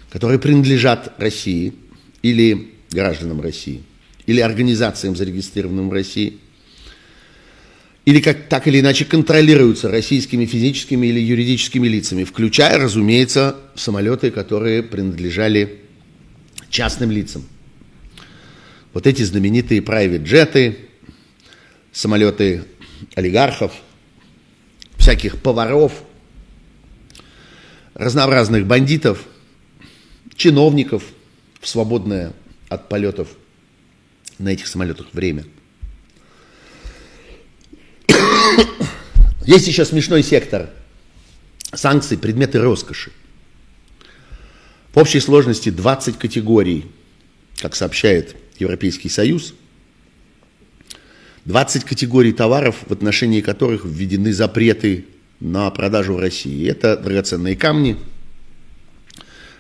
которые принадлежат России или гражданам России, или организациям, зарегистрированным в России – или как так или иначе контролируются российскими физическими или юридическими лицами, включая, разумеется, самолеты, которые принадлежали частным лицам. Вот эти знаменитые private джеты, самолеты олигархов, всяких поваров, разнообразных бандитов, чиновников в свободное от полетов на этих самолетах время – Есть еще смешной сектор. Санкций, предметы роскоши. В общей сложности 20 категорий, как сообщает Европейский Союз, 20 категорий товаров, в отношении которых введены запреты на продажу в России. Это драгоценные камни,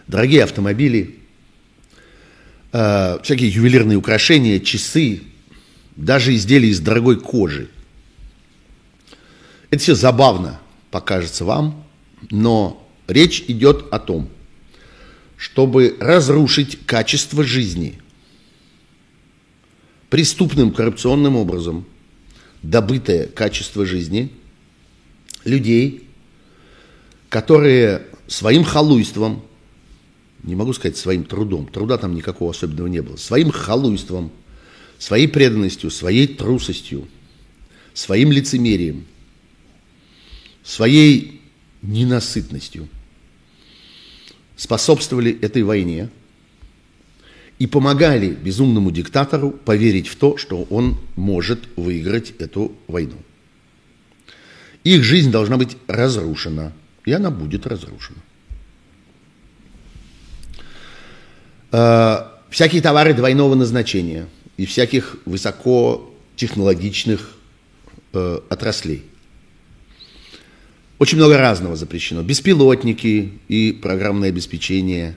дорогие автомобили, э, всякие ювелирные украшения, часы, даже изделия из дорогой кожи. Это все забавно покажется вам, но речь идет о том, чтобы разрушить качество жизни преступным коррупционным образом добытое качество жизни людей, которые своим халуйством, не могу сказать своим трудом, труда там никакого особенного не было, своим халуйством, своей преданностью, своей трусостью, своим лицемерием, своей ненасытностью способствовали этой войне и помогали безумному диктатору поверить в то, что он может выиграть эту войну. Их жизнь должна быть разрушена, и она будет разрушена. Э, всякие товары двойного назначения и всяких высокотехнологичных э, отраслей. Очень много разного запрещено. Беспилотники и программное обеспечение,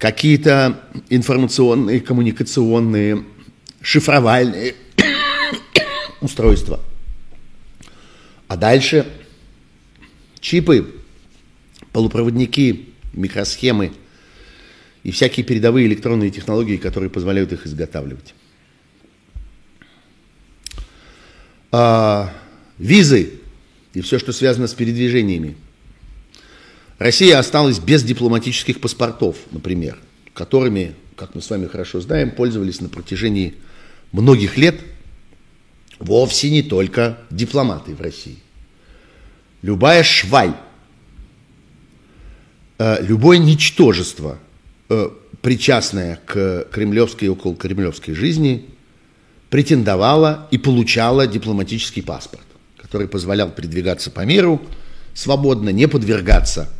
какие-то информационные, коммуникационные, шифровальные устройства – а дальше чипы, полупроводники, микросхемы и всякие передовые электронные технологии, которые позволяют их изготавливать. А, визы и все, что связано с передвижениями. Россия осталась без дипломатических паспортов, например, которыми, как мы с вами хорошо знаем, пользовались на протяжении многих лет – вовсе не только дипломаты в России. Любая шваль, э, любое ничтожество, э, причастное к кремлевской и около кремлевской жизни, претендовало и получало дипломатический паспорт, который позволял передвигаться по миру свободно, не подвергаться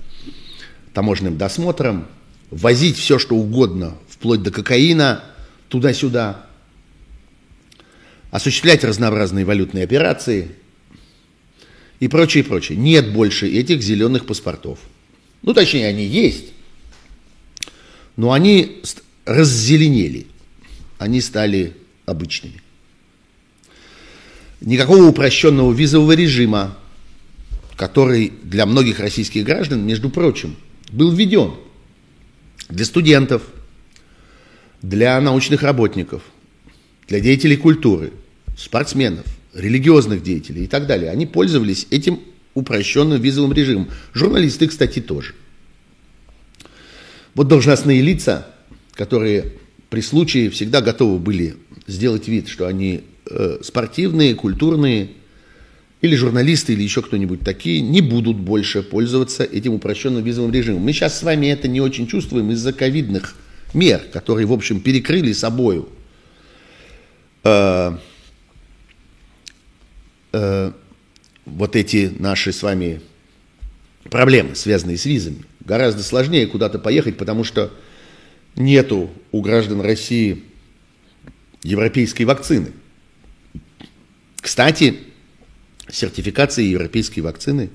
таможенным досмотрам, возить все, что угодно, вплоть до кокаина, туда-сюда – осуществлять разнообразные валютные операции и прочее, прочее. Нет больше этих зеленых паспортов. Ну, точнее, они есть, но они раззеленели, они стали обычными. Никакого упрощенного визового режима, который для многих российских граждан, между прочим, был введен для студентов, для научных работников, для деятелей культуры, спортсменов, религиозных деятелей и так далее, они пользовались этим упрощенным визовым режимом. Журналисты, кстати, тоже. Вот должностные лица, которые при случае всегда готовы были сделать вид, что они э, спортивные, культурные, или журналисты, или еще кто-нибудь такие, не будут больше пользоваться этим упрощенным визовым режимом. Мы сейчас с вами это не очень чувствуем из-за ковидных мер, которые, в общем, перекрыли собою э, э, вот эти наши с вами проблемы, связанные с визами. Гораздо сложнее куда-то поехать, потому что нету у граждан России европейской вакцины. Кстати, сертификация европейской вакцины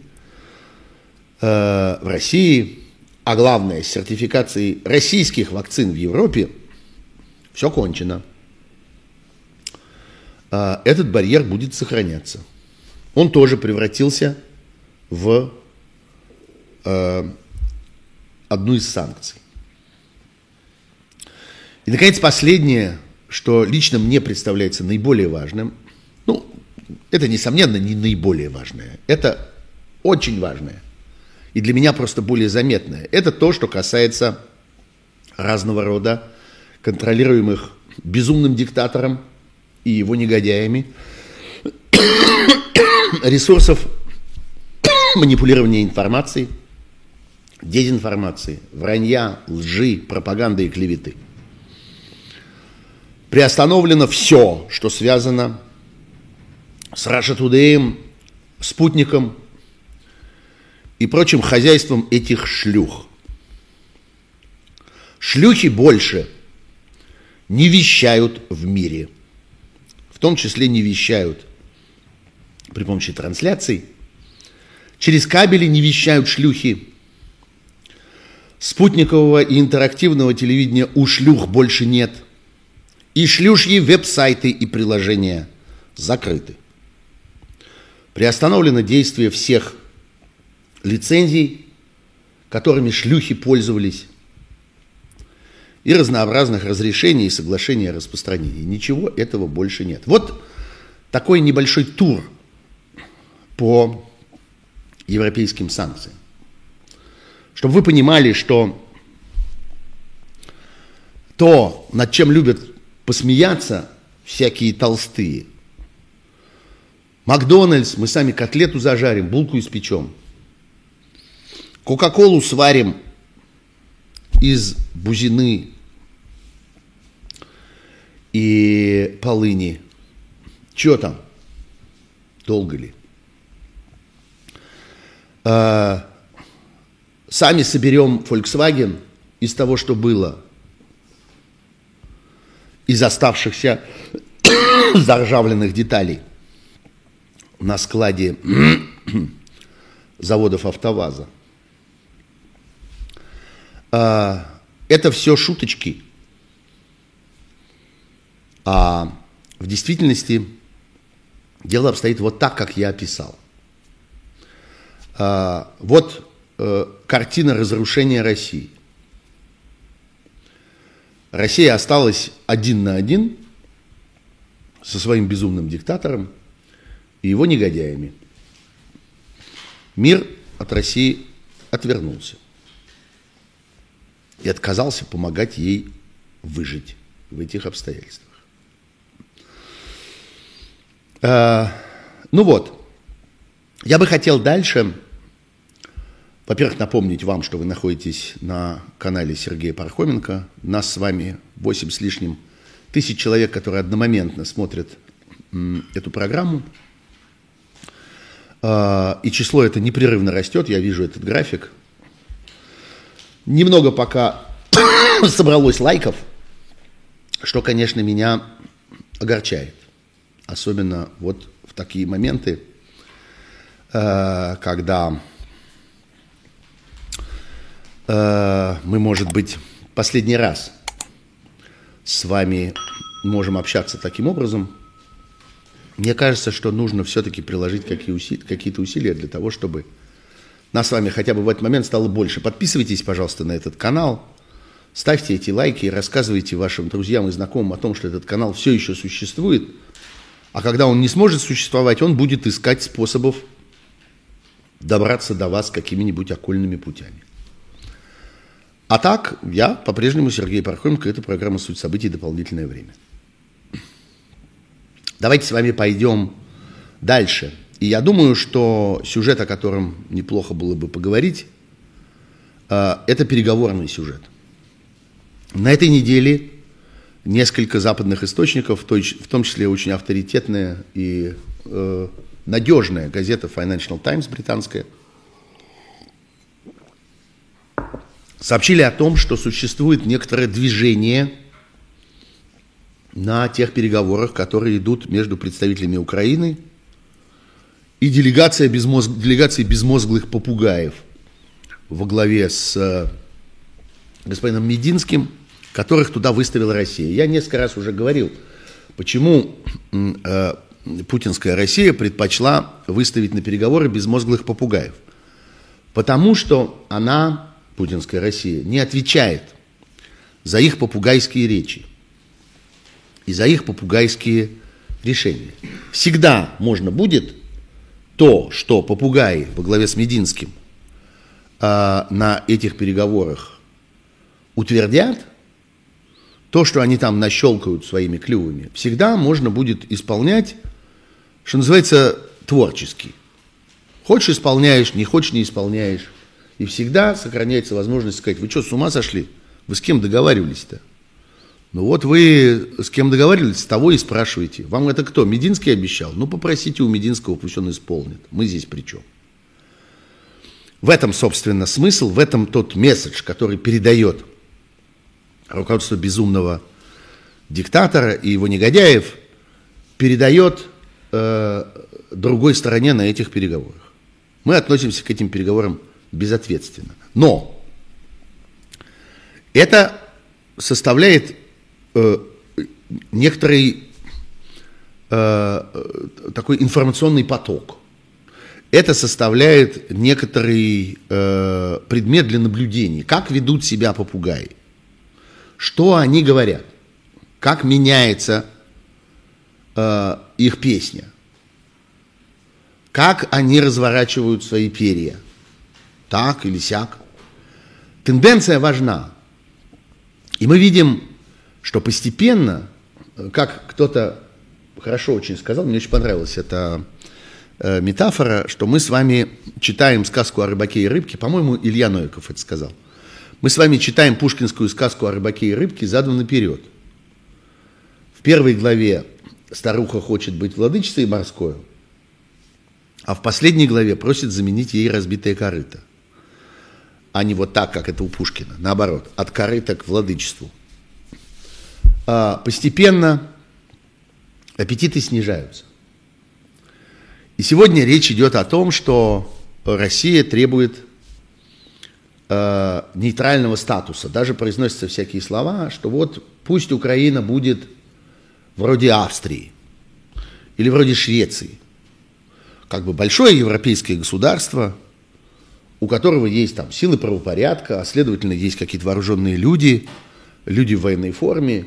э, в России, а главное, с сертификацией российских вакцин в Европе, все кончено. А, этот барьер будет сохраняться. Он тоже превратился в э, одну из санкций. И, наконец, последнее, что лично мне представляется наиболее важным, ну, это, несомненно, не наиболее важное, это очень важное, и для меня просто более заметное, это то, что касается разного рода контролируемых безумным диктатором и его негодяями. Ресурсов манипулирования информацией, дезинформации, вранья, лжи, пропаганды и клеветы. Приостановлено все, что связано с Russia Today, спутником и прочим хозяйством этих шлюх. Шлюхи больше не вещают в мире. В том числе не вещают при помощи трансляций. Через кабели не вещают шлюхи. Спутникового и интерактивного телевидения у шлюх больше нет. И шлюшьи веб-сайты и приложения закрыты. Приостановлено действие всех лицензий, которыми шлюхи пользовались, и разнообразных разрешений и соглашений о распространении. Ничего этого больше нет. Вот такой небольшой тур по европейским санкциям. Чтобы вы понимали, что то, над чем любят посмеяться всякие толстые, Макдональдс, мы сами котлету зажарим, булку испечем. Кока-колу сварим из бузины и полыни. Что там? Долго ли? А, сами соберем Volkswagen из того, что было, из оставшихся заржавленных деталей на складе заводов АвтоВАЗа. А, это все шуточки. А в действительности дело обстоит вот так, как я описал. А, вот э, картина разрушения России. Россия осталась один на один со своим безумным диктатором и его негодяями. Мир от России отвернулся и отказался помогать ей выжить в этих обстоятельствах. А, ну вот, я бы хотел дальше, во-первых, напомнить вам, что вы находитесь на канале Сергея Пархоменко. Нас с вами 8 с лишним тысяч человек, которые одномоментно смотрят эту программу. А, и число это непрерывно растет, я вижу этот график. Немного пока собралось лайков, что, конечно, меня огорчает. Особенно вот в такие моменты, э, когда э, мы, может быть, последний раз с вами можем общаться таким образом. Мне кажется, что нужно все-таки приложить какие-то усилия для того, чтобы нас с вами хотя бы в этот момент стало больше. Подписывайтесь, пожалуйста, на этот канал, ставьте эти лайки и рассказывайте вашим друзьям и знакомым о том, что этот канал все еще существует, а когда он не сможет существовать, он будет искать способов добраться до вас какими-нибудь окольными путями. А так, я по-прежнему Сергей Пархоменко, это программа «Суть событий. Дополнительное время». Давайте с вами пойдем дальше – и я думаю, что сюжет, о котором неплохо было бы поговорить, э, это переговорный сюжет. На этой неделе несколько западных источников, в том числе очень авторитетная и э, надежная газета Financial Times британская, сообщили о том, что существует некоторое движение на тех переговорах, которые идут между представителями Украины и делегация безмозг... делегации безмозглых попугаев во главе с э, господином Мединским, которых туда выставила Россия. Я несколько раз уже говорил, почему э, путинская Россия предпочла выставить на переговоры безмозглых попугаев. Потому что она, путинская Россия, не отвечает за их попугайские речи и за их попугайские решения. Всегда можно будет то, что попугаи во главе с Мединским э, на этих переговорах утвердят, то, что они там нащелкают своими клювами, всегда можно будет исполнять, что называется, творчески. Хочешь исполняешь, не хочешь не исполняешь. И всегда сохраняется возможность сказать, вы что, с ума сошли? Вы с кем договаривались-то? Ну вот вы с кем договаривались, с того и спрашиваете. Вам это кто? Мединский обещал? Ну попросите у Мединского, пусть он исполнит. Мы здесь при чем? В этом, собственно, смысл, в этом тот месседж, который передает руководство безумного диктатора и его негодяев, передает э, другой стороне на этих переговорах. Мы относимся к этим переговорам безответственно. Но это составляет э, некоторый э, такой информационный поток. Это составляет некоторый э, предмет для наблюдений. Как ведут себя попугаи? Что они говорят? Как меняется э, их песня? Как они разворачивают свои перья? Так или сяк? Тенденция важна. И мы видим, что постепенно, как кто-то хорошо очень сказал, мне очень понравилась эта э, метафора, что мы с вами читаем сказку о рыбаке и рыбке, по-моему, Илья Новиков это сказал. Мы с вами читаем пушкинскую сказку о рыбаке и рыбке задом наперед. В первой главе старуха хочет быть владычицей морской, а в последней главе просит заменить ей разбитое корыто – а не вот так, как это у Пушкина. Наоборот, от корыта к владычеству. А, постепенно аппетиты снижаются. И сегодня речь идет о том, что Россия требует э, нейтрального статуса. Даже произносятся всякие слова, что вот пусть Украина будет вроде Австрии или вроде Швеции. Как бы большое европейское государство – у которого есть там силы правопорядка, а следовательно есть какие-то вооруженные люди, люди в военной форме,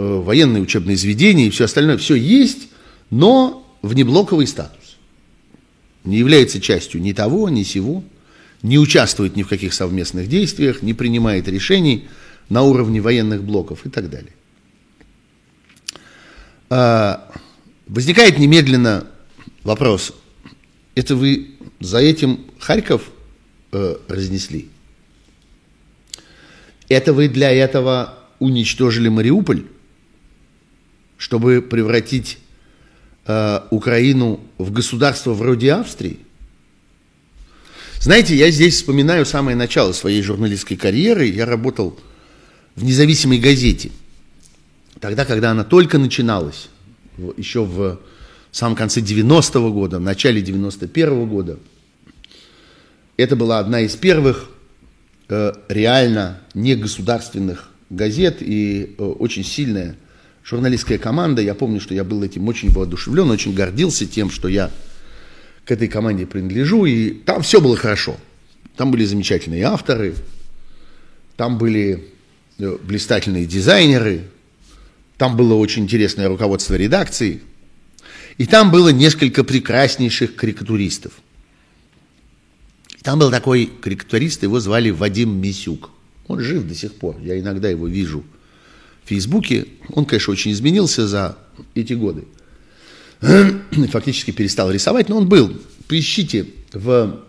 военные учебные заведения и все остальное, все есть, но внеблоковый статус. Не является частью ни того, ни сего, не участвует ни в каких совместных действиях, не принимает решений на уровне военных блоков и так далее. А, возникает немедленно вопрос, это вы за этим Харьков э, разнесли. Это вы для этого уничтожили Мариуполь, чтобы превратить э, Украину в государство вроде Австрии? Знаете, я здесь вспоминаю самое начало своей журналистской карьеры. Я работал в независимой газете. Тогда, когда она только начиналась, еще в самом конце 90-го года, в начале 91-го года – это была одна из первых э, реально негосударственных газет и э, очень сильная журналистская команда. Я помню, что я был этим очень воодушевлен, очень гордился тем, что я к этой команде принадлежу, и там все было хорошо. Там были замечательные авторы, там были э, блистательные дизайнеры, там было очень интересное руководство редакции, и там было несколько прекраснейших карикатуристов – там был такой карикатурист, его звали Вадим Мисюк. Он жив до сих пор, я иногда его вижу Фейсбуке. Он, конечно, очень изменился за эти годы. Фактически перестал рисовать, но он был. Поищите, в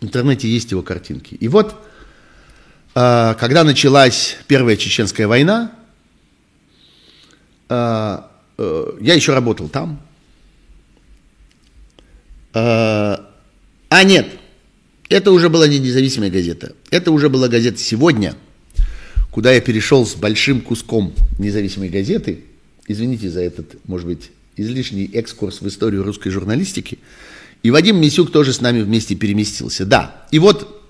интернете есть его картинки. И вот, а, когда началась Первая Чеченская война, а, э, я еще работал там. А, а нет, это уже была не независимая газета. Это уже была газета «Сегодня», куда я перешел с большим куском независимой газеты. Извините за этот, может быть, излишний экскурс в историю русской журналистики. И Вадим Мисюк тоже с нами вместе переместился. Да, и вот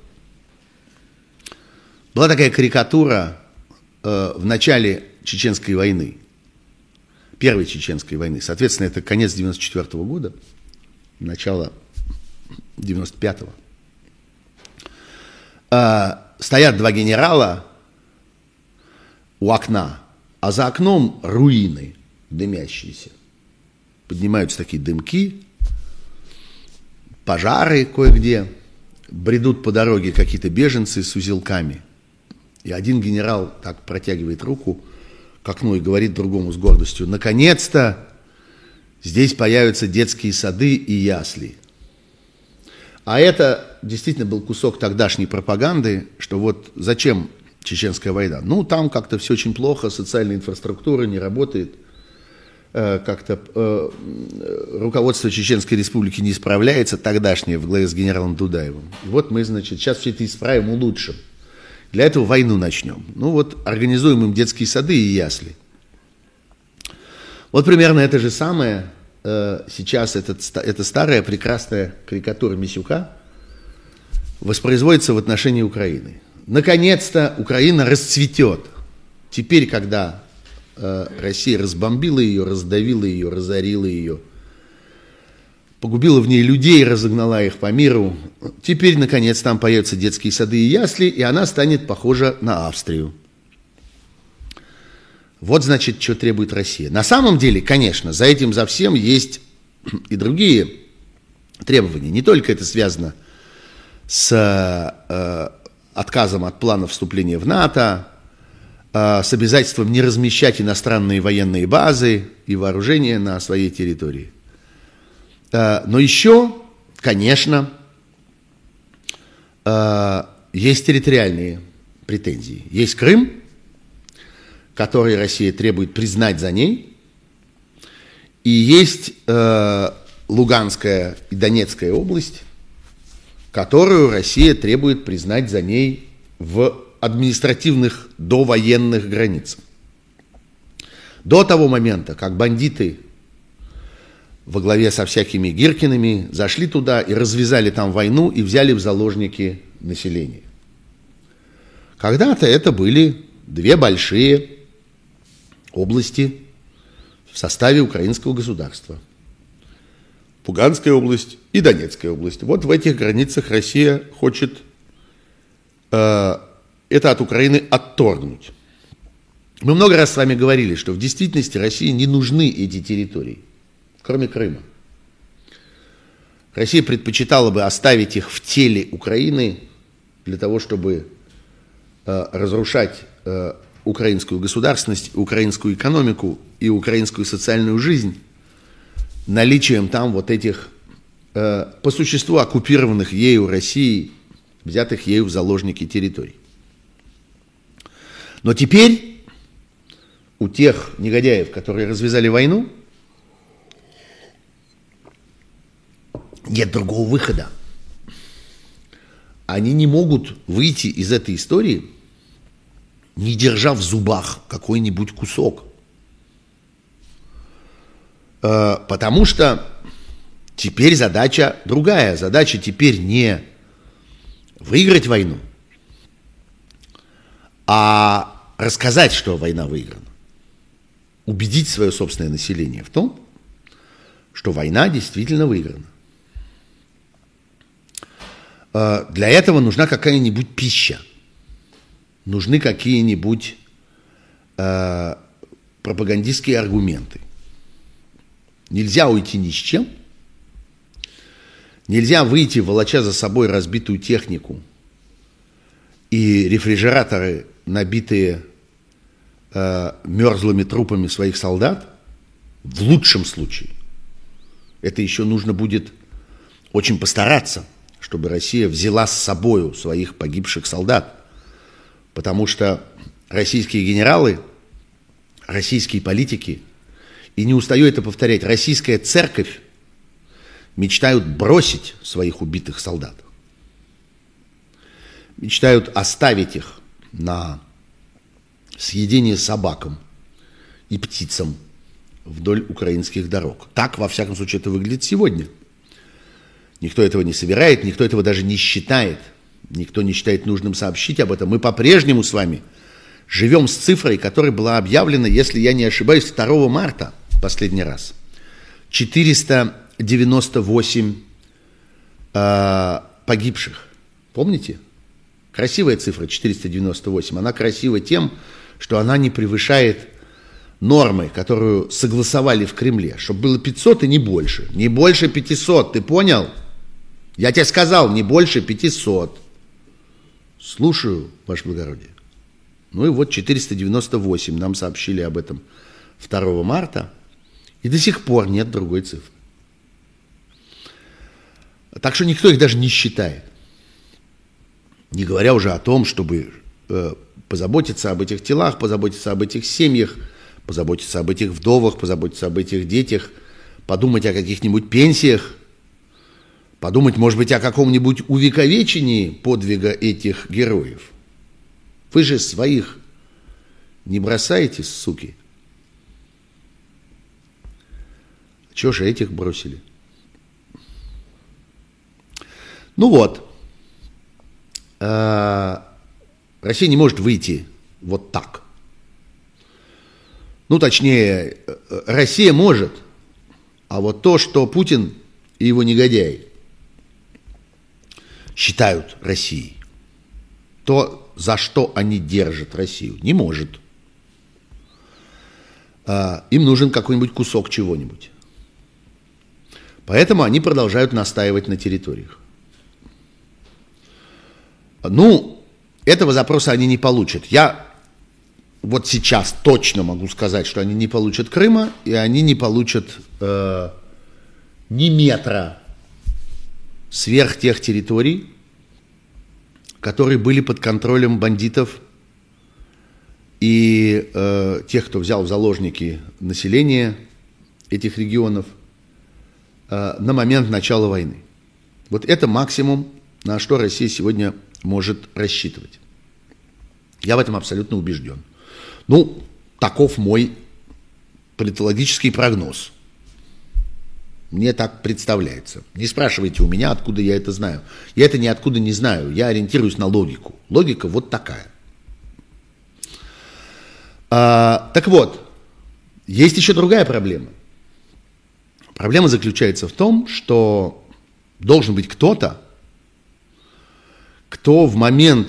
была такая карикатура э, в начале Чеченской войны, Первой Чеченской войны. Соответственно, это конец 94 -го года, начало 95-го. Э, стоят два генерала у окна, а за окном руины дымящиеся. Поднимаются такие дымки, пожары кое-где, бредут по дороге какие-то беженцы с узелками. И один генерал так протягивает руку к окну и говорит другому с гордостью, наконец-то здесь появятся детские сады и ясли. А это действительно был кусок тогдашней пропаганды, что вот зачем чеченская война. Ну, там как-то все очень плохо, социальная инфраструктура не работает, э, как-то э, руководство Чеченской Республики не справляется, тогдашнее, в главе с генералом Дудаевым. И вот мы, значит, сейчас все это исправим, улучшим. Для этого войну начнем. Ну вот, организуем им детские сады и ясли. Вот примерно это же самое э, сейчас, этот, эта старая прекрасная карикатура Мисюка воспроизводится в отношении Украины. Наконец-то Украина расцветет. Теперь, когда э, Россия разбомбила ее, раздавила ее, разорила ее, погубила в ней людей, разогнала их по миру, теперь, наконец, там появятся детские сады и ясли, и она станет похожа на Австрию. Вот, значит, что требует Россия. На самом деле, конечно, за этим, за всем есть и другие требования. Не только это связано с э, отказом от плана вступления в НАТО, а, с обязательством не размещать иностранные военные базы и вооружения на своей территории. А, но еще, конечно, а, есть территориальные претензии. Есть Крым, который Россия требует признать за ней, и есть Луганская и Донецкая область, которую Россия требует признать за ней в административных довоенных границах. До того момента, как бандиты во главе со всякими Гиркиными зашли туда и развязали там войну и взяли в заложники население. Когда-то это были две большие области в составе украинского государства – Луганская область и Донецкая область. Вот в этих границах Россия хочет э, это от Украины отторгнуть. Мы много раз с вами говорили, что в действительности России не нужны эти территории, кроме Крыма. Россия предпочитала бы оставить их в теле Украины для того, чтобы э, разрушать э, украинскую государственность, украинскую экономику и украинскую социальную жизнь наличием там вот этих э, по существу оккупированных ею Россией, взятых ею в заложники территорий. Но теперь у тех негодяев, которые развязали войну, нет другого выхода. Они не могут выйти из этой истории, не держа в зубах какой-нибудь кусок – потому что теперь задача другая. Задача теперь не выиграть войну, а рассказать, что война выиграна. Убедить свое собственное население в том, что война действительно выиграна. Э, для этого нужна какая-нибудь пища, нужны какие-нибудь э, пропагандистские аргументы. Нельзя уйти ни с чем. Нельзя выйти, волоча за собой разбитую технику и рефрижераторы, набитые э, мерзлыми трупами своих солдат, в лучшем случае. Это еще нужно будет очень постараться, чтобы Россия взяла с собою своих погибших солдат. Потому что российские генералы, российские политики – и не устаю это повторять, российская церковь мечтают бросить своих убитых солдат. Мечтают оставить их на съедение собакам и птицам вдоль украинских дорог. Так, во всяком случае, это выглядит сегодня. Никто этого не собирает, никто этого даже не считает. Никто не считает нужным сообщить об этом. Мы по-прежнему с вами живем с цифрой, которая была объявлена, если я не ошибаюсь, 2 марта – последний раз. 498 э, погибших. Помните? Красивая цифра 498. Она красива тем, что она не превышает нормы, которую согласовали в Кремле, чтобы было 500 и не больше. Не больше 500, ты понял? Я тебе сказал, не больше 500. Слушаю, Ваше Благородие. Ну и вот 498 нам сообщили об этом 2 марта. И до сих пор нет другой цифры. Так что никто их даже не считает. Не говоря уже о том, чтобы э, позаботиться об этих телах, позаботиться об этих семьях, позаботиться об этих вдовах, позаботиться об этих детях, подумать о каких-нибудь пенсиях, подумать, может быть, о каком-нибудь увековечении подвига этих героев. Вы же своих не бросаете, суки. Чего же этих бросили? Ну вот, э, Россия не может выйти вот так. Ну, точнее, Россия может, а вот то, что Путин и его негодяи считают Россией, то, за что они держат Россию, не может. А, им нужен какой-нибудь кусок чего-нибудь. Поэтому они продолжают настаивать на территориях. Ну, этого запроса они не получат. Я вот сейчас точно могу сказать, что они не получат Крыма, и они не получат э, ни метра сверх тех территорий, которые были под контролем бандитов и э, тех, кто взял в заложники население этих регионов э, на момент начала войны. Вот это максимум, на что Россия сегодня может рассчитывать. Я в этом абсолютно убежден. Ну, таков мой политологический прогноз. Мне так представляется. Не спрашивайте у меня, откуда я это знаю. Я это ниоткуда не знаю. Я ориентируюсь на логику. Логика вот такая. А, так вот, есть еще другая проблема. Проблема заключается в том, что должен быть кто-то, кто в момент,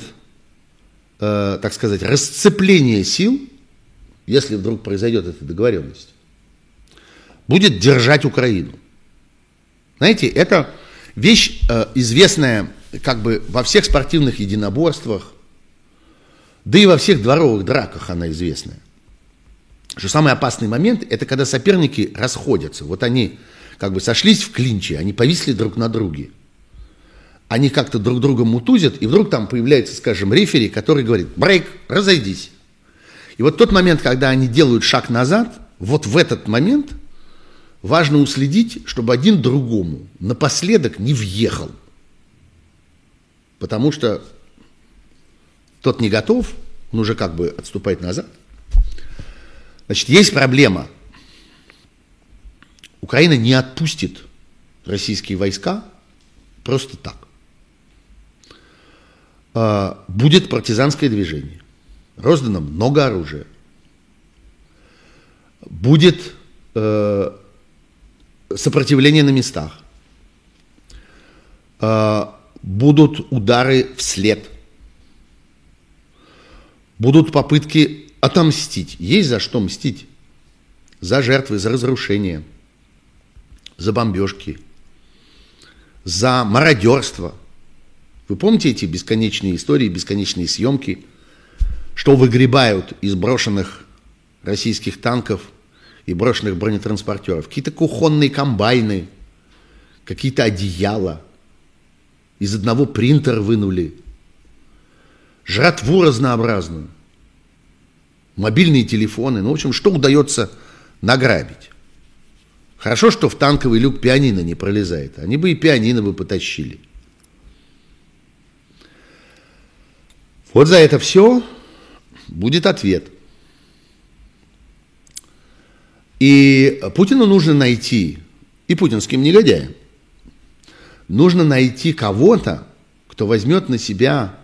э, так сказать, расцепления сил, если вдруг произойдет эта договоренность, будет держать Украину. Знаете, это вещь э, известная как бы во всех спортивных единоборствах, да и во всех дворовых драках она известная. Что самый опасный момент – это когда соперники расходятся. Вот они как бы сошлись в клинче, они повисли друг на друге – они как-то друг друга мутузят, и вдруг там появляется, скажем, рефери, который говорит, брейк, разойдись. И вот тот момент, когда они делают шаг назад, вот в этот момент важно уследить, чтобы один другому напоследок не въехал. Потому что тот не готов, он уже как бы отступает назад. Значит, есть проблема. Украина не отпустит российские войска просто так. А, будет партизанское движение. Роздано много оружия. Будет э, сопротивление на местах. Э, будут удары вслед. Будут попытки отомстить. Есть за что мстить. За жертвы, за разрушение, за бомбежки, за мародерство – вы помните эти бесконечные истории, бесконечные съемки, что выгребают из брошенных российских танков и брошенных бронетранспортеров? Какие-то кухонные комбайны, какие-то одеяла. Из одного принтера вынули. Жратву разнообразную. Мобильные телефоны. Ну, в общем, что удается награбить? Хорошо, что в танковый люк пианино не пролезает. Они бы и пианино бы потащили. Вот за это все будет ответ. И Путину нужно найти, и путинским негодяям, нужно найти кого-то, кто возьмет на себя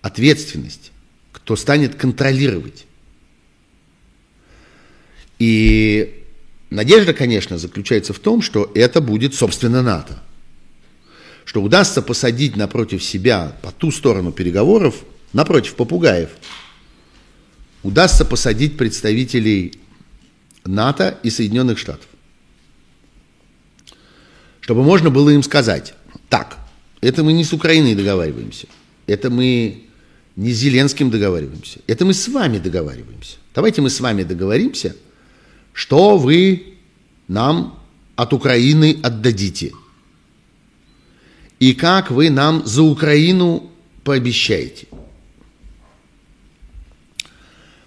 ответственность, кто станет контролировать. И надежда, конечно, заключается в том, что это будет, собственно, НАТО. Что удастся посадить напротив себя по ту сторону переговоров – напротив попугаев, удастся посадить представителей НАТО и Соединенных Штатов. Чтобы можно было им сказать, так, это мы не с Украиной договариваемся, это мы не с Зеленским договариваемся, это мы с вами договариваемся. Давайте мы с вами договоримся, что вы нам от Украины отдадите. И как вы нам за Украину пообещаете.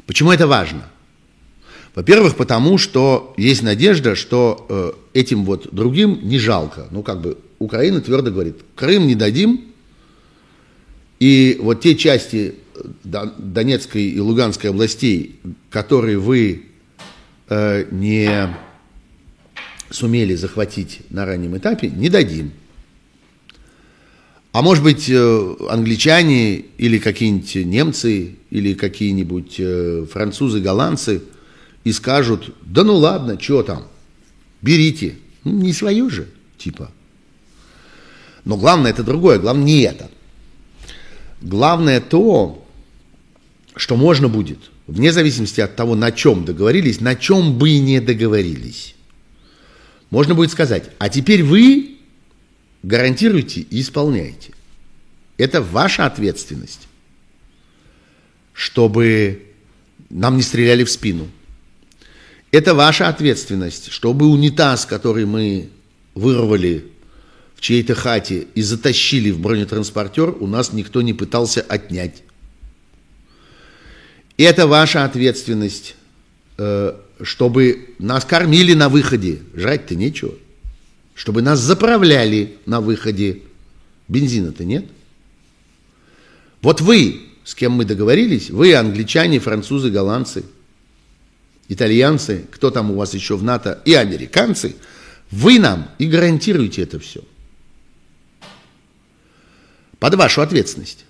Почему это важно? Во-первых, потому что есть надежда, что э, этим вот другим не жалко. Ну, как бы Украина твердо говорит, Крым не дадим, и вот те части э, Донецкой и Луганской областей, которые вы э, не сумели захватить на раннем этапе, не дадим. А может быть, э, англичане или какие-нибудь немцы или какие-нибудь э, французы, голландцы – и скажут, да ну ладно, что там, берите. Ну, не свое же, типа. Но главное это другое, главное не это. Главное то, что можно будет, вне зависимости от того, на чем договорились, на чем бы и не договорились. Можно будет сказать, а теперь вы гарантируете и исполняете. Это ваша ответственность, чтобы нам не стреляли в спину – это ваша ответственность, чтобы унитаз, который мы вырвали в чьей-то хате и затащили в бронетранспортер, у нас никто не пытался отнять. Это ваша ответственность, э, чтобы нас кормили на выходе, жрать-то нечего, чтобы нас заправляли на выходе, бензина-то нет. Вот вы, с кем мы договорились, вы англичане, французы, голландцы – итальянцы, кто там у вас еще в НАТО, и американцы, вы нам и гарантируете это все. Под вашу ответственность.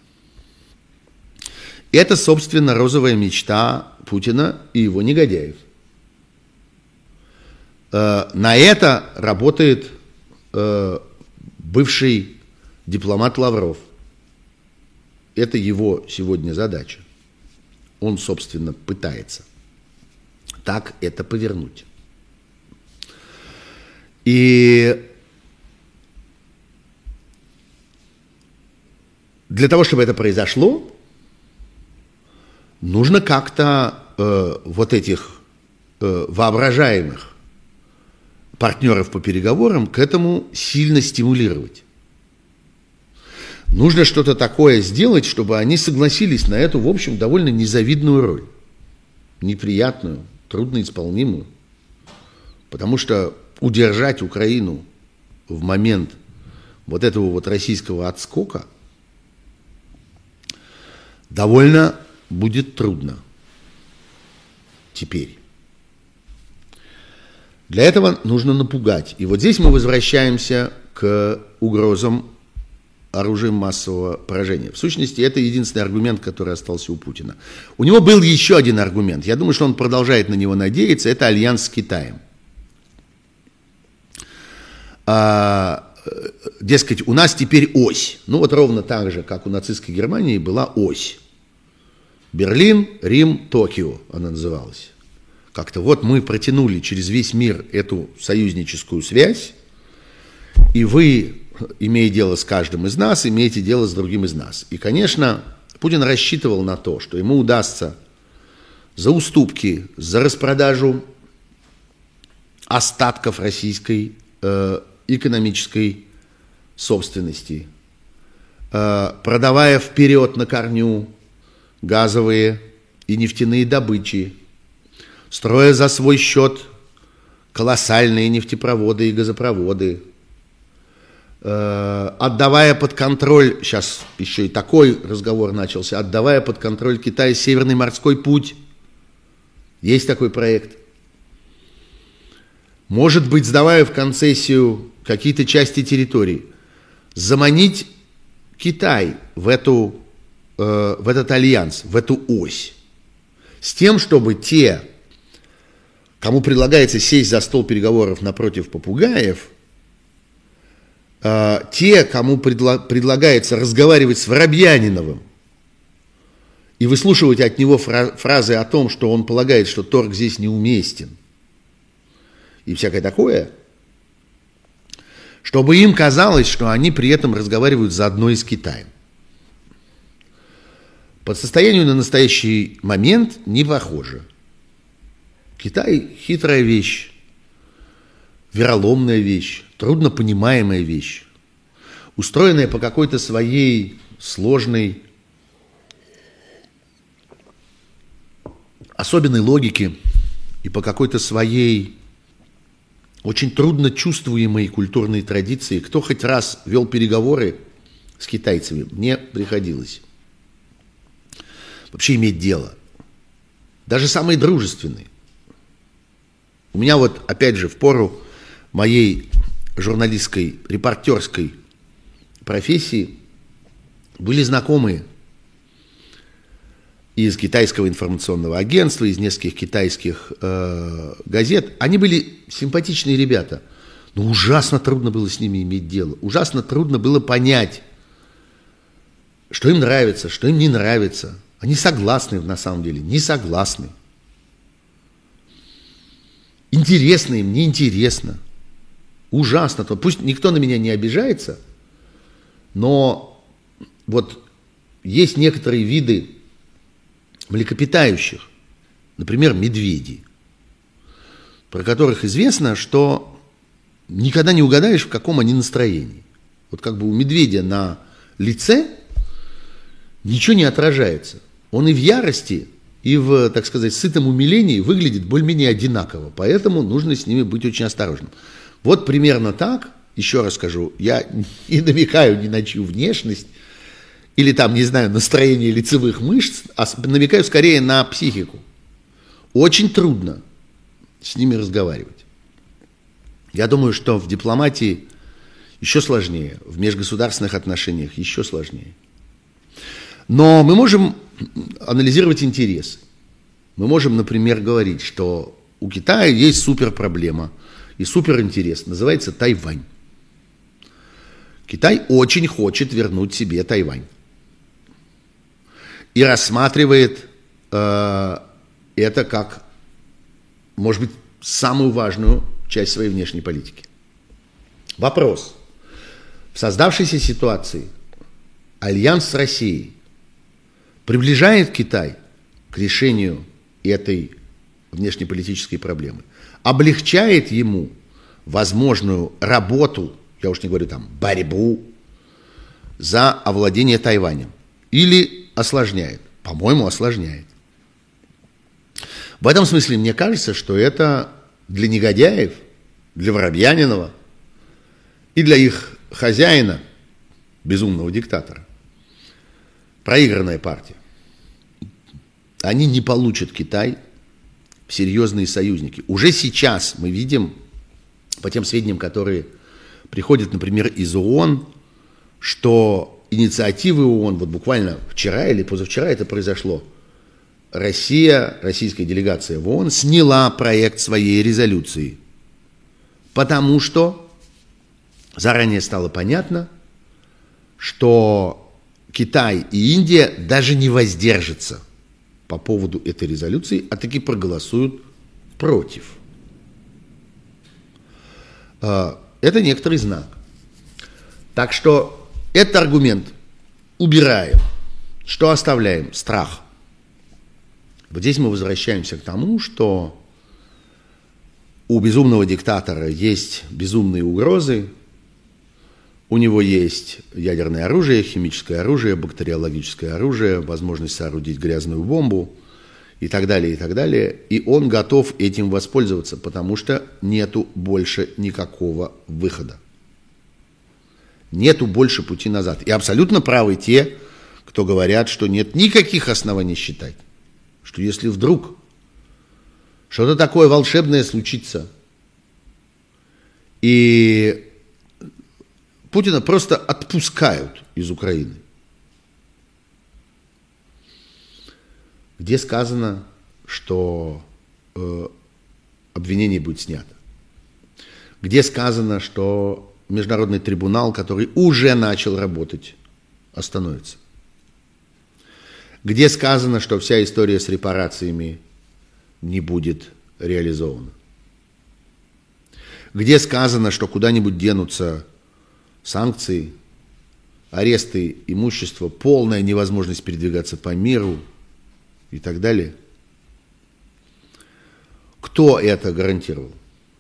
Это, собственно, розовая мечта Путина и его негодяев. Э, на это работает э, бывший дипломат Лавров. Это его сегодня задача. Он, собственно, пытается так это повернуть. И для того, чтобы это произошло, нужно как-то э, вот этих э, воображаемых партнеров по переговорам к этому сильно стимулировать. Нужно что-то такое сделать, чтобы они согласились на эту, в общем, довольно незавидную роль, неприятную, трудноисполнимую. Потому что удержать Украину в момент вот этого вот российского отскока довольно будет трудно теперь. Для этого нужно напугать. И вот здесь мы возвращаемся к угрозам оружием массового поражения. В сущности, это единственный аргумент, который остался у Путина. У него был еще один аргумент. Я думаю, что он продолжает на него надеяться. Это альянс с Китаем. А, дескать, у нас теперь ось. Ну вот ровно так же, как у нацистской Германии была ось. Берлин, Рим, Токио она называлась. Как-то вот мы протянули через весь мир эту союзническую связь, и вы имея дело с каждым из нас, имеете дело с другим из нас. И, конечно, Путин рассчитывал на то, что ему удастся за уступки, за распродажу остатков российской э, экономической собственности, э, продавая вперед на корню газовые и нефтяные добычи, строя за свой счет колоссальные нефтепроводы и газопроводы, отдавая под контроль, сейчас еще и такой разговор начался, отдавая под контроль Китая Северный морской путь. Есть такой проект. Может быть, сдавая в концессию какие-то части территории, заманить Китай в, эту, э, в этот альянс, в эту ось, с тем, чтобы те, кому предлагается сесть за стол переговоров напротив попугаев – э, те, кому предла- предлагается разговаривать с Воробьяниновым и выслушивать от него фра- фразы о том, что он полагает, что торг здесь неуместен, и всякое такое, чтобы им казалось, что они при этом разговаривают заодно и с Китаем. По состоянию на настоящий момент не похоже. Китай – хитрая вещь, вероломная вещь, трудно понимаемая вещь, устроенная по какой-то своей сложной особенной логики и по какой-то своей очень трудно чувствуемой культурной традиции, кто хоть раз вел переговоры с китайцами, мне приходилось вообще иметь дело. Даже самые дружественные. У меня вот, опять же, в пору моей журналистской, репортерской профессии были знакомые из китайского информационного агентства, из нескольких китайских э, газет. Они были симпатичные ребята, но ужасно трудно было с ними иметь дело. Ужасно трудно было понять, что им нравится, что им не нравится. Они согласны на самом деле, не согласны. Интересно им, неинтересно. Ужасно. Пусть никто на меня не обижается, но вот есть некоторые виды млекопитающих, например, медведи, про которых известно, что никогда не угадаешь, в каком они настроении. Вот как бы у медведя на лице ничего не отражается. Он и в ярости, и в, так сказать, сытом умилении выглядит более-менее одинаково. Поэтому нужно с ними быть очень осторожным. Вот примерно так, еще раз скажу, я не намекаю ни на чью внешность, или там, не знаю, настроение лицевых мышц, а намекаю скорее на психику. Очень трудно с ними разговаривать. Я думаю, что в дипломатии еще сложнее, в межгосударственных отношениях еще сложнее. Но мы можем анализировать интересы. Мы можем, например, говорить, что у Китая есть супер проблема и супер интерес, называется Тайвань. Китай очень хочет вернуть себе Тайвань и рассматривает э, это как, может быть, самую важную часть своей внешней политики. Вопрос. В создавшейся ситуации альянс с Россией приближает Китай к решению этой внешнеполитической проблемы, облегчает ему возможную работу, я уж не говорю там, борьбу за овладение Тайванем. Или осложняет? По-моему, осложняет. В этом смысле мне кажется, что это для негодяев, для Воробьянинова и для их хозяина, безумного диктатора, проигранная партия. Они не получат Китай серьезные союзники. Уже сейчас мы видим, по тем сведениям, которые приходят, например, из ООН, что инициативы ООН, вот буквально вчера или позавчера это произошло, Россия, российская делегация в ООН сняла проект своей резолюции, потому что заранее стало понятно, что Китай и Индия даже не воздержатся по поводу этой резолюции, а таки проголосуют против. А, это некоторый знак. Так что этот аргумент убираем. Что оставляем? Страх. Вот здесь мы возвращаемся к тому, что у безумного диктатора есть безумные угрозы, у него есть ядерное оружие, химическое оружие, бактериологическое оружие, возможность соорудить грязную бомбу и так далее, и так далее. И он готов этим воспользоваться, потому что нету больше никакого выхода. Нету больше пути назад. И абсолютно правы те, кто говорят, что нет никаких оснований считать, что если вдруг что-то такое волшебное случится, и Путина просто отпускают из Украины, где сказано, что э, обвинение будет снято, где сказано, что международный трибунал, который уже начал работать, остановится. Где сказано, что вся история с репарациями не будет реализована. Где сказано, что куда-нибудь денутся санкции, аресты имущества, полная невозможность передвигаться по миру и так далее. Кто это гарантировал?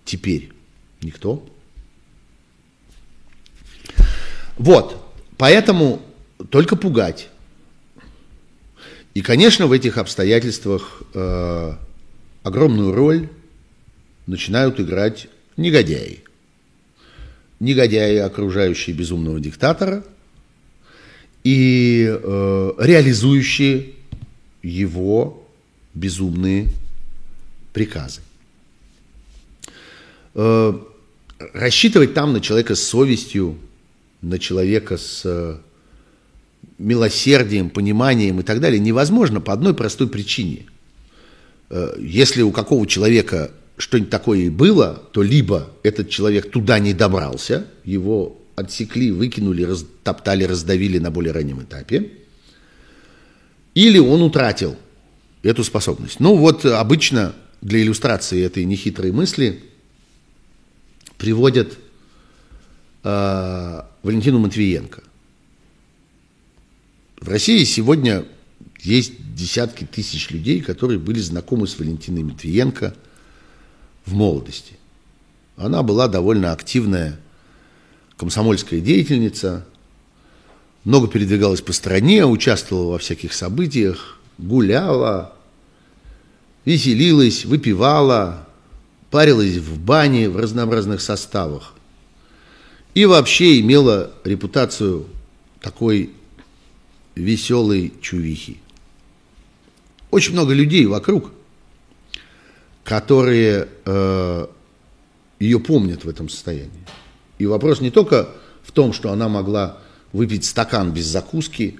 Теперь никто. Вот, поэтому только пугать. И, конечно, в этих обстоятельствах э, огромную роль начинают играть негодяи. Негодяи, окружающие безумного диктатора, и э, реализующие его безумные приказы. Э, рассчитывать там на человека с совестью, на человека с э, милосердием, пониманием и так далее невозможно по одной простой причине. Э, если у какого человека что-нибудь такое и было, то либо этот человек туда не добрался, его отсекли, выкинули, растоптали, раздавили на более раннем этапе, или он утратил эту способность. Ну вот обычно для иллюстрации этой нехитрой мысли приводят э, Валентину Матвиенко. В России сегодня есть десятки тысяч людей, которые были знакомы с Валентиной Матвиенко в молодости. Она была довольно активная комсомольская деятельница, много передвигалась по стране, участвовала во всяких событиях, гуляла, веселилась, выпивала, парилась в бане в разнообразных составах. И вообще имела репутацию такой веселой чувихи. Очень много людей вокруг, которые э, ее помнят в этом состоянии. И вопрос не только в том, что она могла выпить стакан без закуски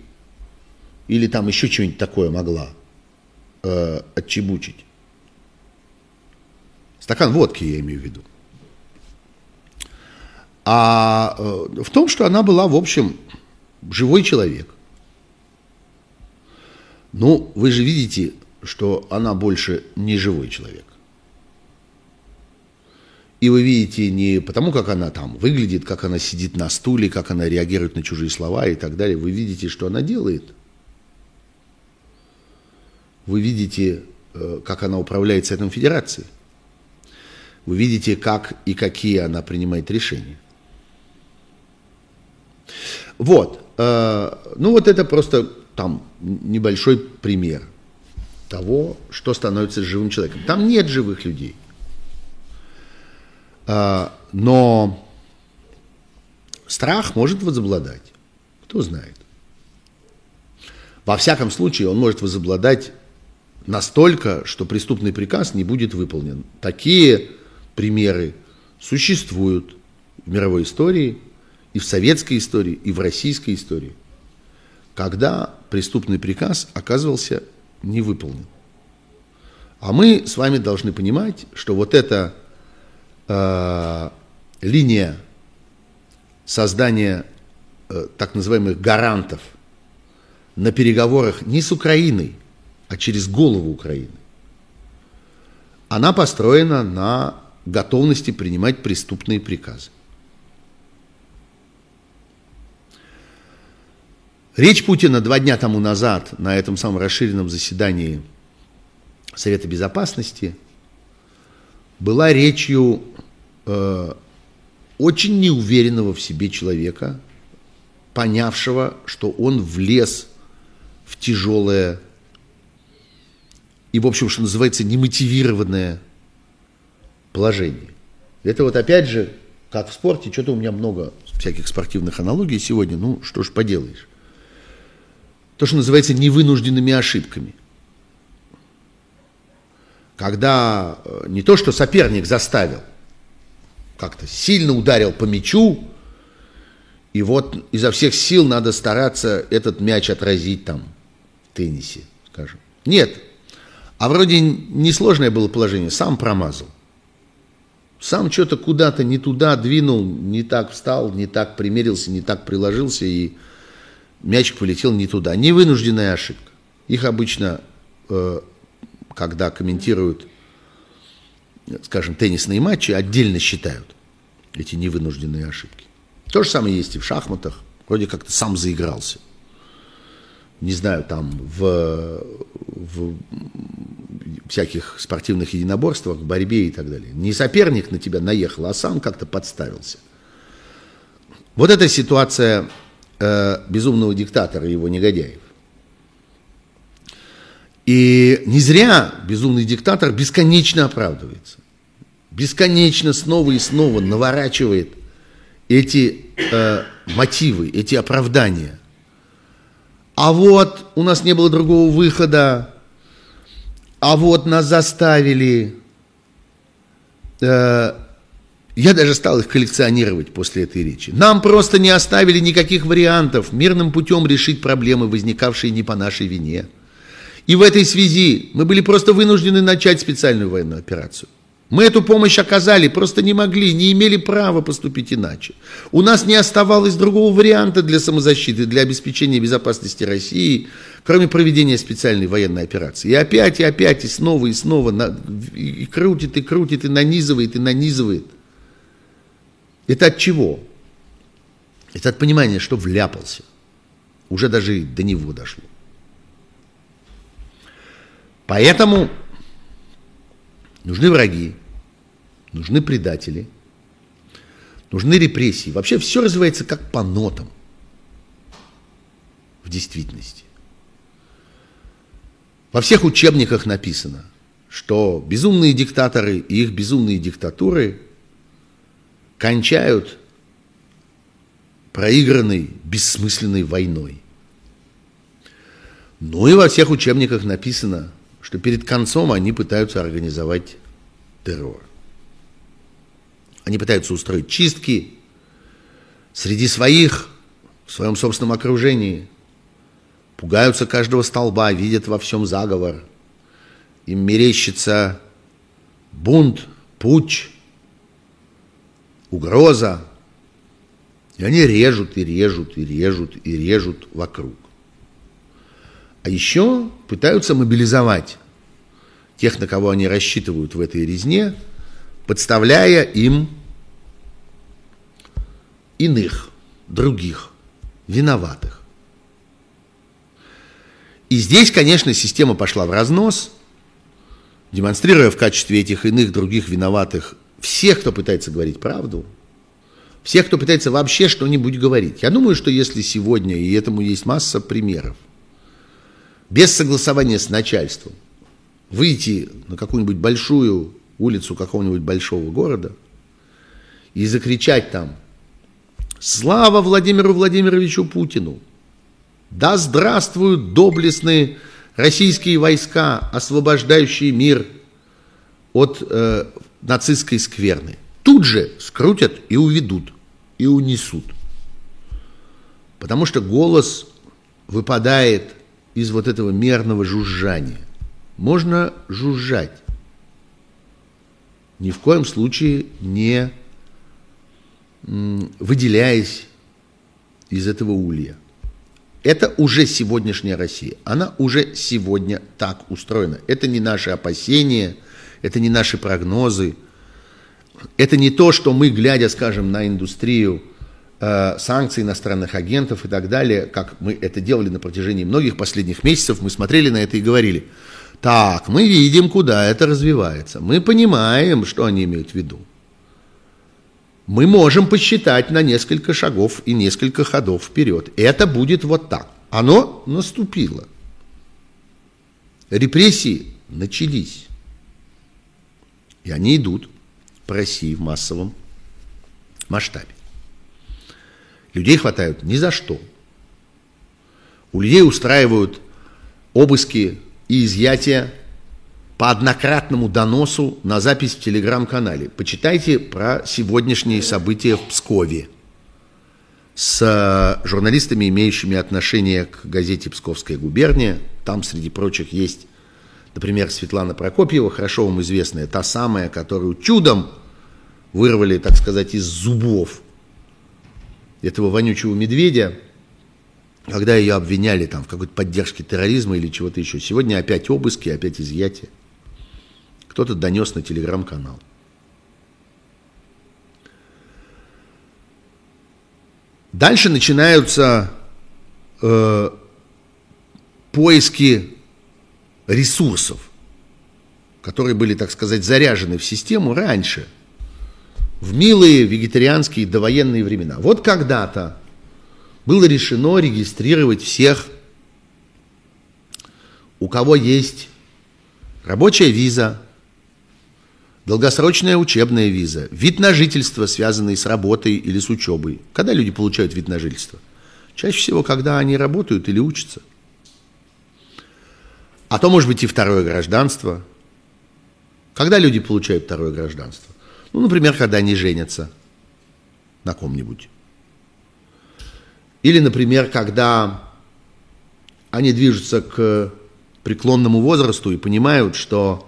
или там еще что-нибудь такое могла э, отчебучить. Стакан водки, я имею в виду. А э, в том, что она была, в общем, живой человек. Ну, вы же видите, что она больше не живой человек. И вы видите не потому, как она там выглядит, как она сидит на стуле, как она реагирует на чужие слова и так далее. Вы видите, что она делает. Вы видите, э, как она управляет Советом Федерации. Вы видите, как и какие она принимает решения. Вот. Э, ну вот это просто там небольшой пример того, что становится живым человеком. Там нет живых людей. А, но страх может возобладать. Кто знает. Во всяком случае, он может возобладать настолько, что преступный приказ не будет выполнен. Такие примеры существуют в мировой истории, и в советской истории, и в российской истории, когда преступный приказ оказывался не выполнен. А мы с вами должны понимать, что вот эта э, линия создания э, так называемых гарантов на переговорах не с Украиной, а через голову Украины, она построена на готовности принимать преступные приказы. Речь Путина два дня тому назад на этом самом расширенном заседании Совета Безопасности была речью э, очень неуверенного в себе человека, понявшего, что он влез в тяжелое и, в общем, что называется, немотивированное положение. Это вот опять же, как в спорте, что-то у меня много всяких спортивных аналогий сегодня, ну что ж поделаешь. То, что называется невынужденными ошибками. Когда э, не то, что соперник заставил, как-то сильно ударил по мячу, и вот изо всех сил надо стараться этот мяч отразить там в теннисе, скажем. Нет. А вроде несложное было положение, сам промазал. Сам что-то куда-то не туда двинул, не так встал, не так примерился, не так приложился, и мячик полетел не туда. Невынужденная ошибка. Их обычно, э, когда комментируют скажем, теннисные матчи отдельно считают эти невынужденные ошибки. То же самое есть и в шахматах. Вроде как-то сам заигрался. Не знаю, там в, в всяких спортивных единоборствах, в борьбе и так далее. Не соперник на тебя наехал, а сам как-то подставился. Вот эта ситуация э, безумного диктатора и его негодяев. И не зря безумный диктатор бесконечно оправдывается. Бесконечно снова и снова наворачивает эти э, мотивы, эти оправдания. А вот у нас не было другого выхода, а вот нас заставили. Э, я даже стал их коллекционировать после этой речи. Нам просто не оставили никаких вариантов мирным путем решить проблемы, возникавшие не по нашей вине. И в этой связи мы были просто вынуждены начать специальную военную операцию. Мы эту помощь оказали, просто не могли, не имели права поступить иначе. У нас не оставалось другого варианта для самозащиты, для обеспечения безопасности России, кроме проведения специальной военной операции. И опять, и опять, и снова, и снова, и крутит, и крутит, и нанизывает, и нанизывает. Это от чего? Это от понимания, что вляпался. Уже даже до него дошло. Поэтому нужны враги, нужны предатели, нужны репрессии. Вообще все развивается как по нотам в действительности. Во всех учебниках написано, что безумные диктаторы и их безумные диктатуры кончают проигранной бессмысленной войной. Ну и во всех учебниках написано, что перед концом они пытаются организовать террор. Они пытаются устроить чистки среди своих, в своем собственном окружении. Пугаются каждого столба, видят во всем заговор. Им мерещится бунт, путь, угроза. И они режут, и режут, и режут, и режут вокруг. А еще пытаются мобилизовать тех, на кого они рассчитывают в этой резне, подставляя им иных, других, виноватых. И здесь, конечно, система пошла в разнос, демонстрируя в качестве этих иных, других виноватых всех, кто пытается говорить правду, всех, кто пытается вообще что-нибудь говорить. Я думаю, что если сегодня, и этому есть масса примеров, без согласования с начальством выйти на какую-нибудь большую улицу какого-нибудь большого города и закричать там «Слава Владимиру Владимировичу Путину! Да здравствуют доблестные российские войска, освобождающие мир от э, нацистской скверны!» Тут же скрутят и уведут, и унесут. Потому что голос выпадает из вот этого мерного жужжания. Можно жужжать, ни в коем случае не выделяясь из этого улья. Это уже сегодняшняя Россия. Она уже сегодня так устроена. Это не наши опасения, это не наши прогнозы. Это не то, что мы, глядя, скажем, на индустрию Э, санкций иностранных агентов и так далее, как мы это делали на протяжении многих последних месяцев, мы смотрели на это и говорили, так, мы видим, куда это развивается, мы понимаем, что они имеют в виду. Мы можем посчитать на несколько шагов и несколько ходов вперед. Это будет вот так. Оно наступило. Репрессии начались. И они идут по России в массовом масштабе. Людей хватают ни за что. У людей устраивают обыски и изъятия по однократному доносу на запись в телеграм-канале. Почитайте про сегодняшние события в Пскове с э, журналистами, имеющими отношение к газете «Псковская губерния». Там, среди прочих, есть, например, Светлана Прокопьева, хорошо вам известная, та самая, которую чудом вырвали, так сказать, из зубов этого вонючего медведя, когда ее обвиняли там в какой-то поддержке терроризма или чего-то еще. Сегодня опять обыски, опять изъятия. Кто-то донес на телеграм-канал. Дальше начинаются э, поиски ресурсов, которые были, так сказать, заряжены в систему раньше – в милые вегетарианские довоенные времена. Вот когда-то было решено регистрировать всех у кого есть рабочая виза, долгосрочная учебная виза, вид на жительство, связанный с работой или с учебой. Когда люди получают вид на жительство? Чаще всего, когда они работают или учатся. А то может быть и второе гражданство. Когда люди получают второе гражданство? Ну, например, когда они женятся на ком-нибудь. Или, например, когда они движутся к преклонному возрасту и понимают, что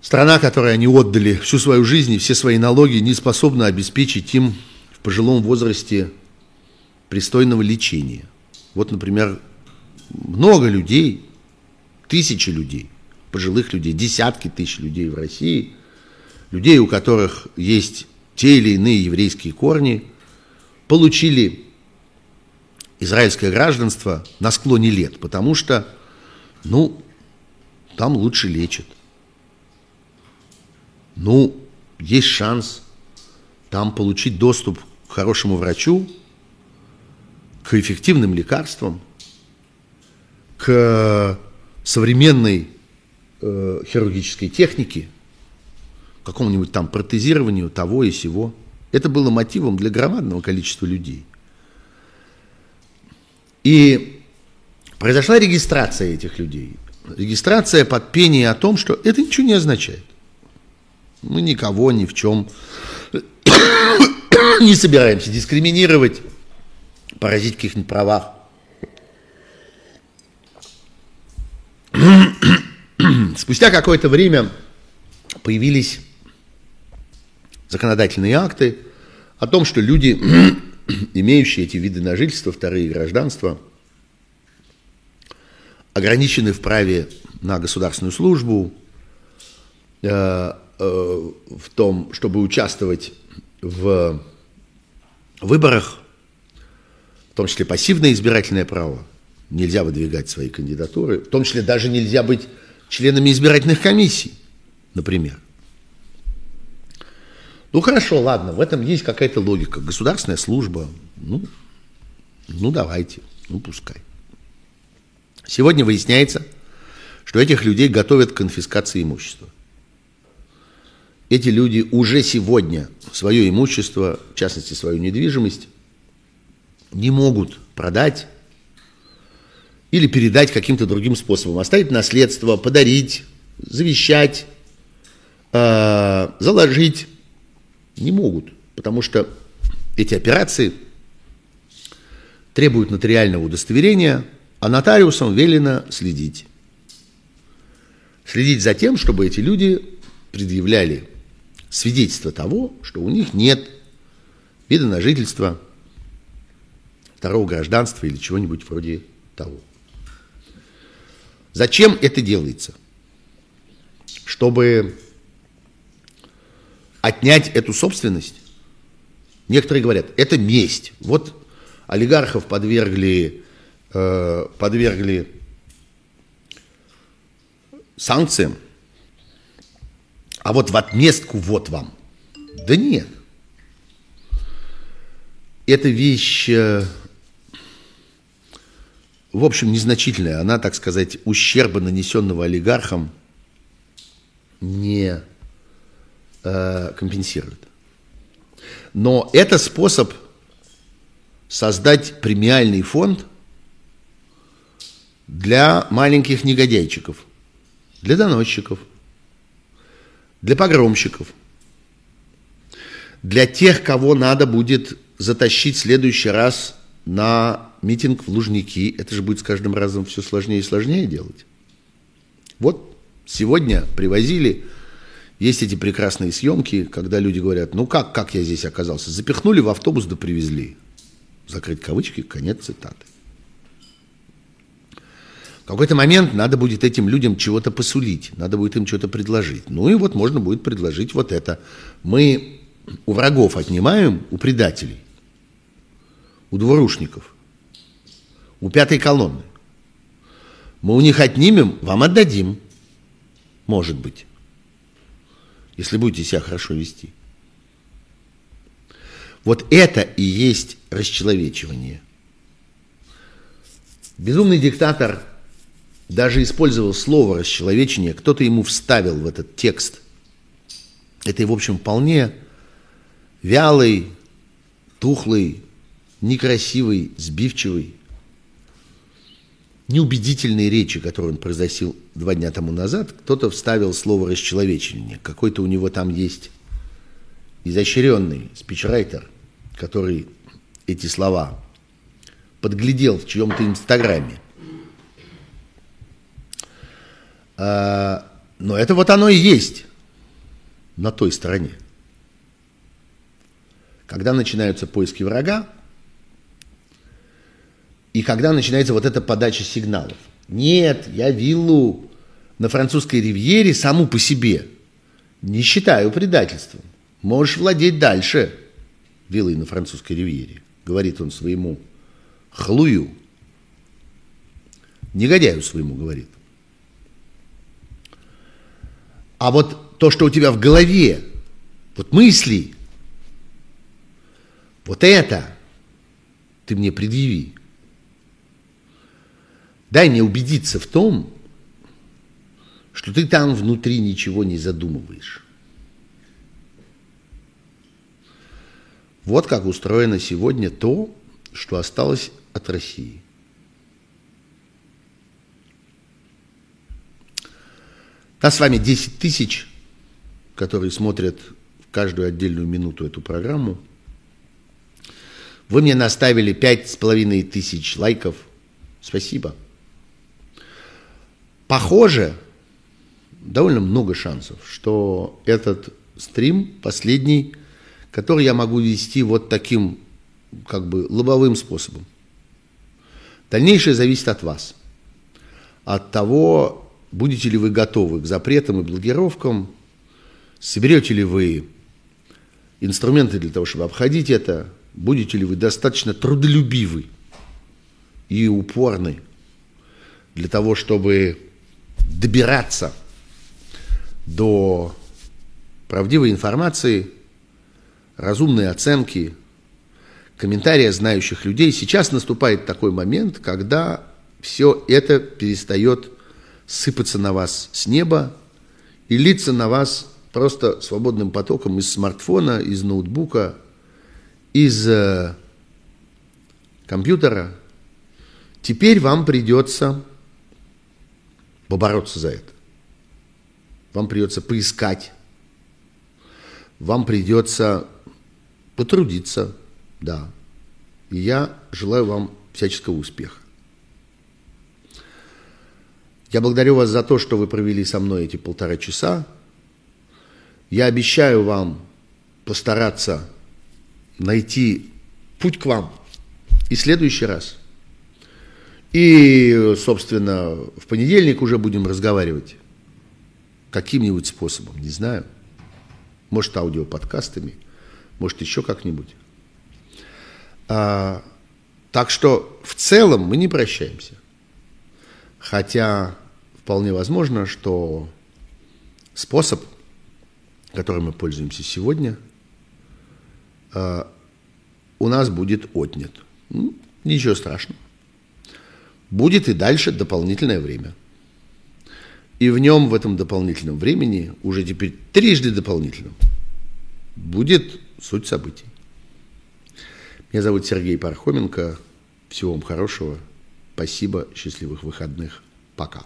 страна, которой они отдали всю свою жизнь и все свои налоги, не способна обеспечить им в пожилом возрасте пристойного лечения. Вот, например, много людей, тысячи людей, пожилых людей, десятки тысяч людей в России, людей, у которых есть те или иные еврейские корни, получили израильское гражданство на склоне лет, потому что, ну, там лучше лечат. Ну, есть шанс там получить доступ к хорошему врачу, к эффективным лекарствам, к современной э, хирургической технике, какому-нибудь там протезированию того и сего. Это было мотивом для громадного количества людей. И произошла регистрация этих людей. Регистрация под пение о том, что это ничего не означает. Мы никого ни в чем не собираемся дискриминировать, поразить каких-нибудь правах. Спустя какое-то время появились законодательные акты о том, что люди, имеющие эти виды на жительство, вторые гражданства, ограничены в праве на государственную службу, э, э, в том, чтобы участвовать в выборах, в том числе пассивное избирательное право, нельзя выдвигать свои кандидатуры, в том числе даже нельзя быть членами избирательных комиссий, например. Ну хорошо, ладно, в этом есть какая-то логика. Государственная служба, ну, ну давайте, ну пускай. Сегодня выясняется, что этих людей готовят к конфискации имущества. Эти люди уже сегодня свое имущество, в частности свою недвижимость, не могут продать или передать каким-то другим способом. Оставить наследство, подарить, завещать, э, заложить не могут, потому что эти операции требуют нотариального удостоверения, а нотариусам велено следить. Следить за тем, чтобы эти люди предъявляли свидетельство того, что у них нет вида на жительство, второго гражданства или чего-нибудь вроде того. Зачем это делается? Чтобы отнять эту собственность. Некоторые говорят, это месть. Вот олигархов подвергли, э, подвергли санкциям, а вот в отместку вот вам. Да нет. Эта вещь, э, в общем, незначительная. Она, так сказать, ущерба, нанесенного олигархам, не э, компенсирует. Но это способ создать премиальный фонд для маленьких негодяйчиков, для доносчиков, для погромщиков, для тех, кого надо будет затащить в следующий раз на митинг в Лужники. Это же будет с каждым разом все сложнее и сложнее делать. Вот сегодня привозили есть эти прекрасные съемки, когда люди говорят, ну как, как я здесь оказался? Запихнули в автобус да привезли. Закрыть кавычки, конец цитаты. В какой-то момент надо будет этим людям чего-то посулить, надо будет им что-то предложить. Ну и вот можно будет предложить вот это. Мы у врагов отнимаем, у предателей, у двурушников, у пятой колонны. Мы у них отнимем, вам отдадим, может быть если будете себя хорошо вести. Вот это и есть расчеловечивание. Безумный диктатор даже использовал слово расчеловечение, кто-то ему вставил в этот текст. Это, в общем, вполне вялый, тухлый, некрасивый, сбивчивый, неубедительной речи, которую он произносил два дня тому назад, кто-то вставил слово «расчеловечение». Какой-то у него там есть изощренный спичрайтер, который эти слова подглядел в чьем-то инстаграме. А, но это вот оно и есть на той стороне. Когда начинаются поиски врага, и когда начинается вот эта подача сигналов. Нет, я виллу на французской ривьере саму по себе не считаю предательством. Можешь владеть дальше виллой на французской ривьере, говорит он своему хлую. Негодяю своему говорит. А вот то, что у тебя в голове, вот мысли, вот это ты мне предъяви. Дай мне убедиться в том, что ты там внутри ничего не задумываешь. Вот как устроено сегодня то, что осталось от России. Нас с вами 10 тысяч, которые смотрят в каждую отдельную минуту эту программу. Вы мне наставили пять с половиной тысяч лайков. Спасибо. Похоже, довольно много шансов, что этот стрим последний, который я могу вести вот таким как бы лобовым способом. Дальнейшее зависит от вас, от того, Будете ли вы готовы к запретам и блокировкам? Соберете ли вы инструменты для того, чтобы обходить это? Будете ли вы достаточно трудолюбивы и упорны для того, чтобы добираться до правдивой информации, разумной оценки, комментария знающих людей. Сейчас наступает такой момент, когда все это перестает сыпаться на вас с неба и литься на вас просто свободным потоком из смартфона, из ноутбука, из э, компьютера. Теперь вам придется побороться за это. Вам придется поискать. Вам придется потрудиться, да. И я желаю вам всяческого успеха. Я благодарю вас за то, что вы провели со мной эти полтора часа. Я обещаю вам постараться найти путь к вам и следующий раз. И, собственно, в понедельник уже будем разговаривать каким-нибудь способом, не знаю. Может, аудиоподкастами, может, еще как-нибудь. А, так что в целом мы не прощаемся. Хотя вполне возможно, что способ, которым мы пользуемся сегодня, э, у нас будет отнят. Ну, ничего страшного. Будет и дальше дополнительное время. И в нем, в этом дополнительном времени, уже теперь трижды дополнительном, будет суть событий. Меня зовут Сергей Пархоменко. Всего вам хорошего. Спасибо. Счастливых выходных. Пока.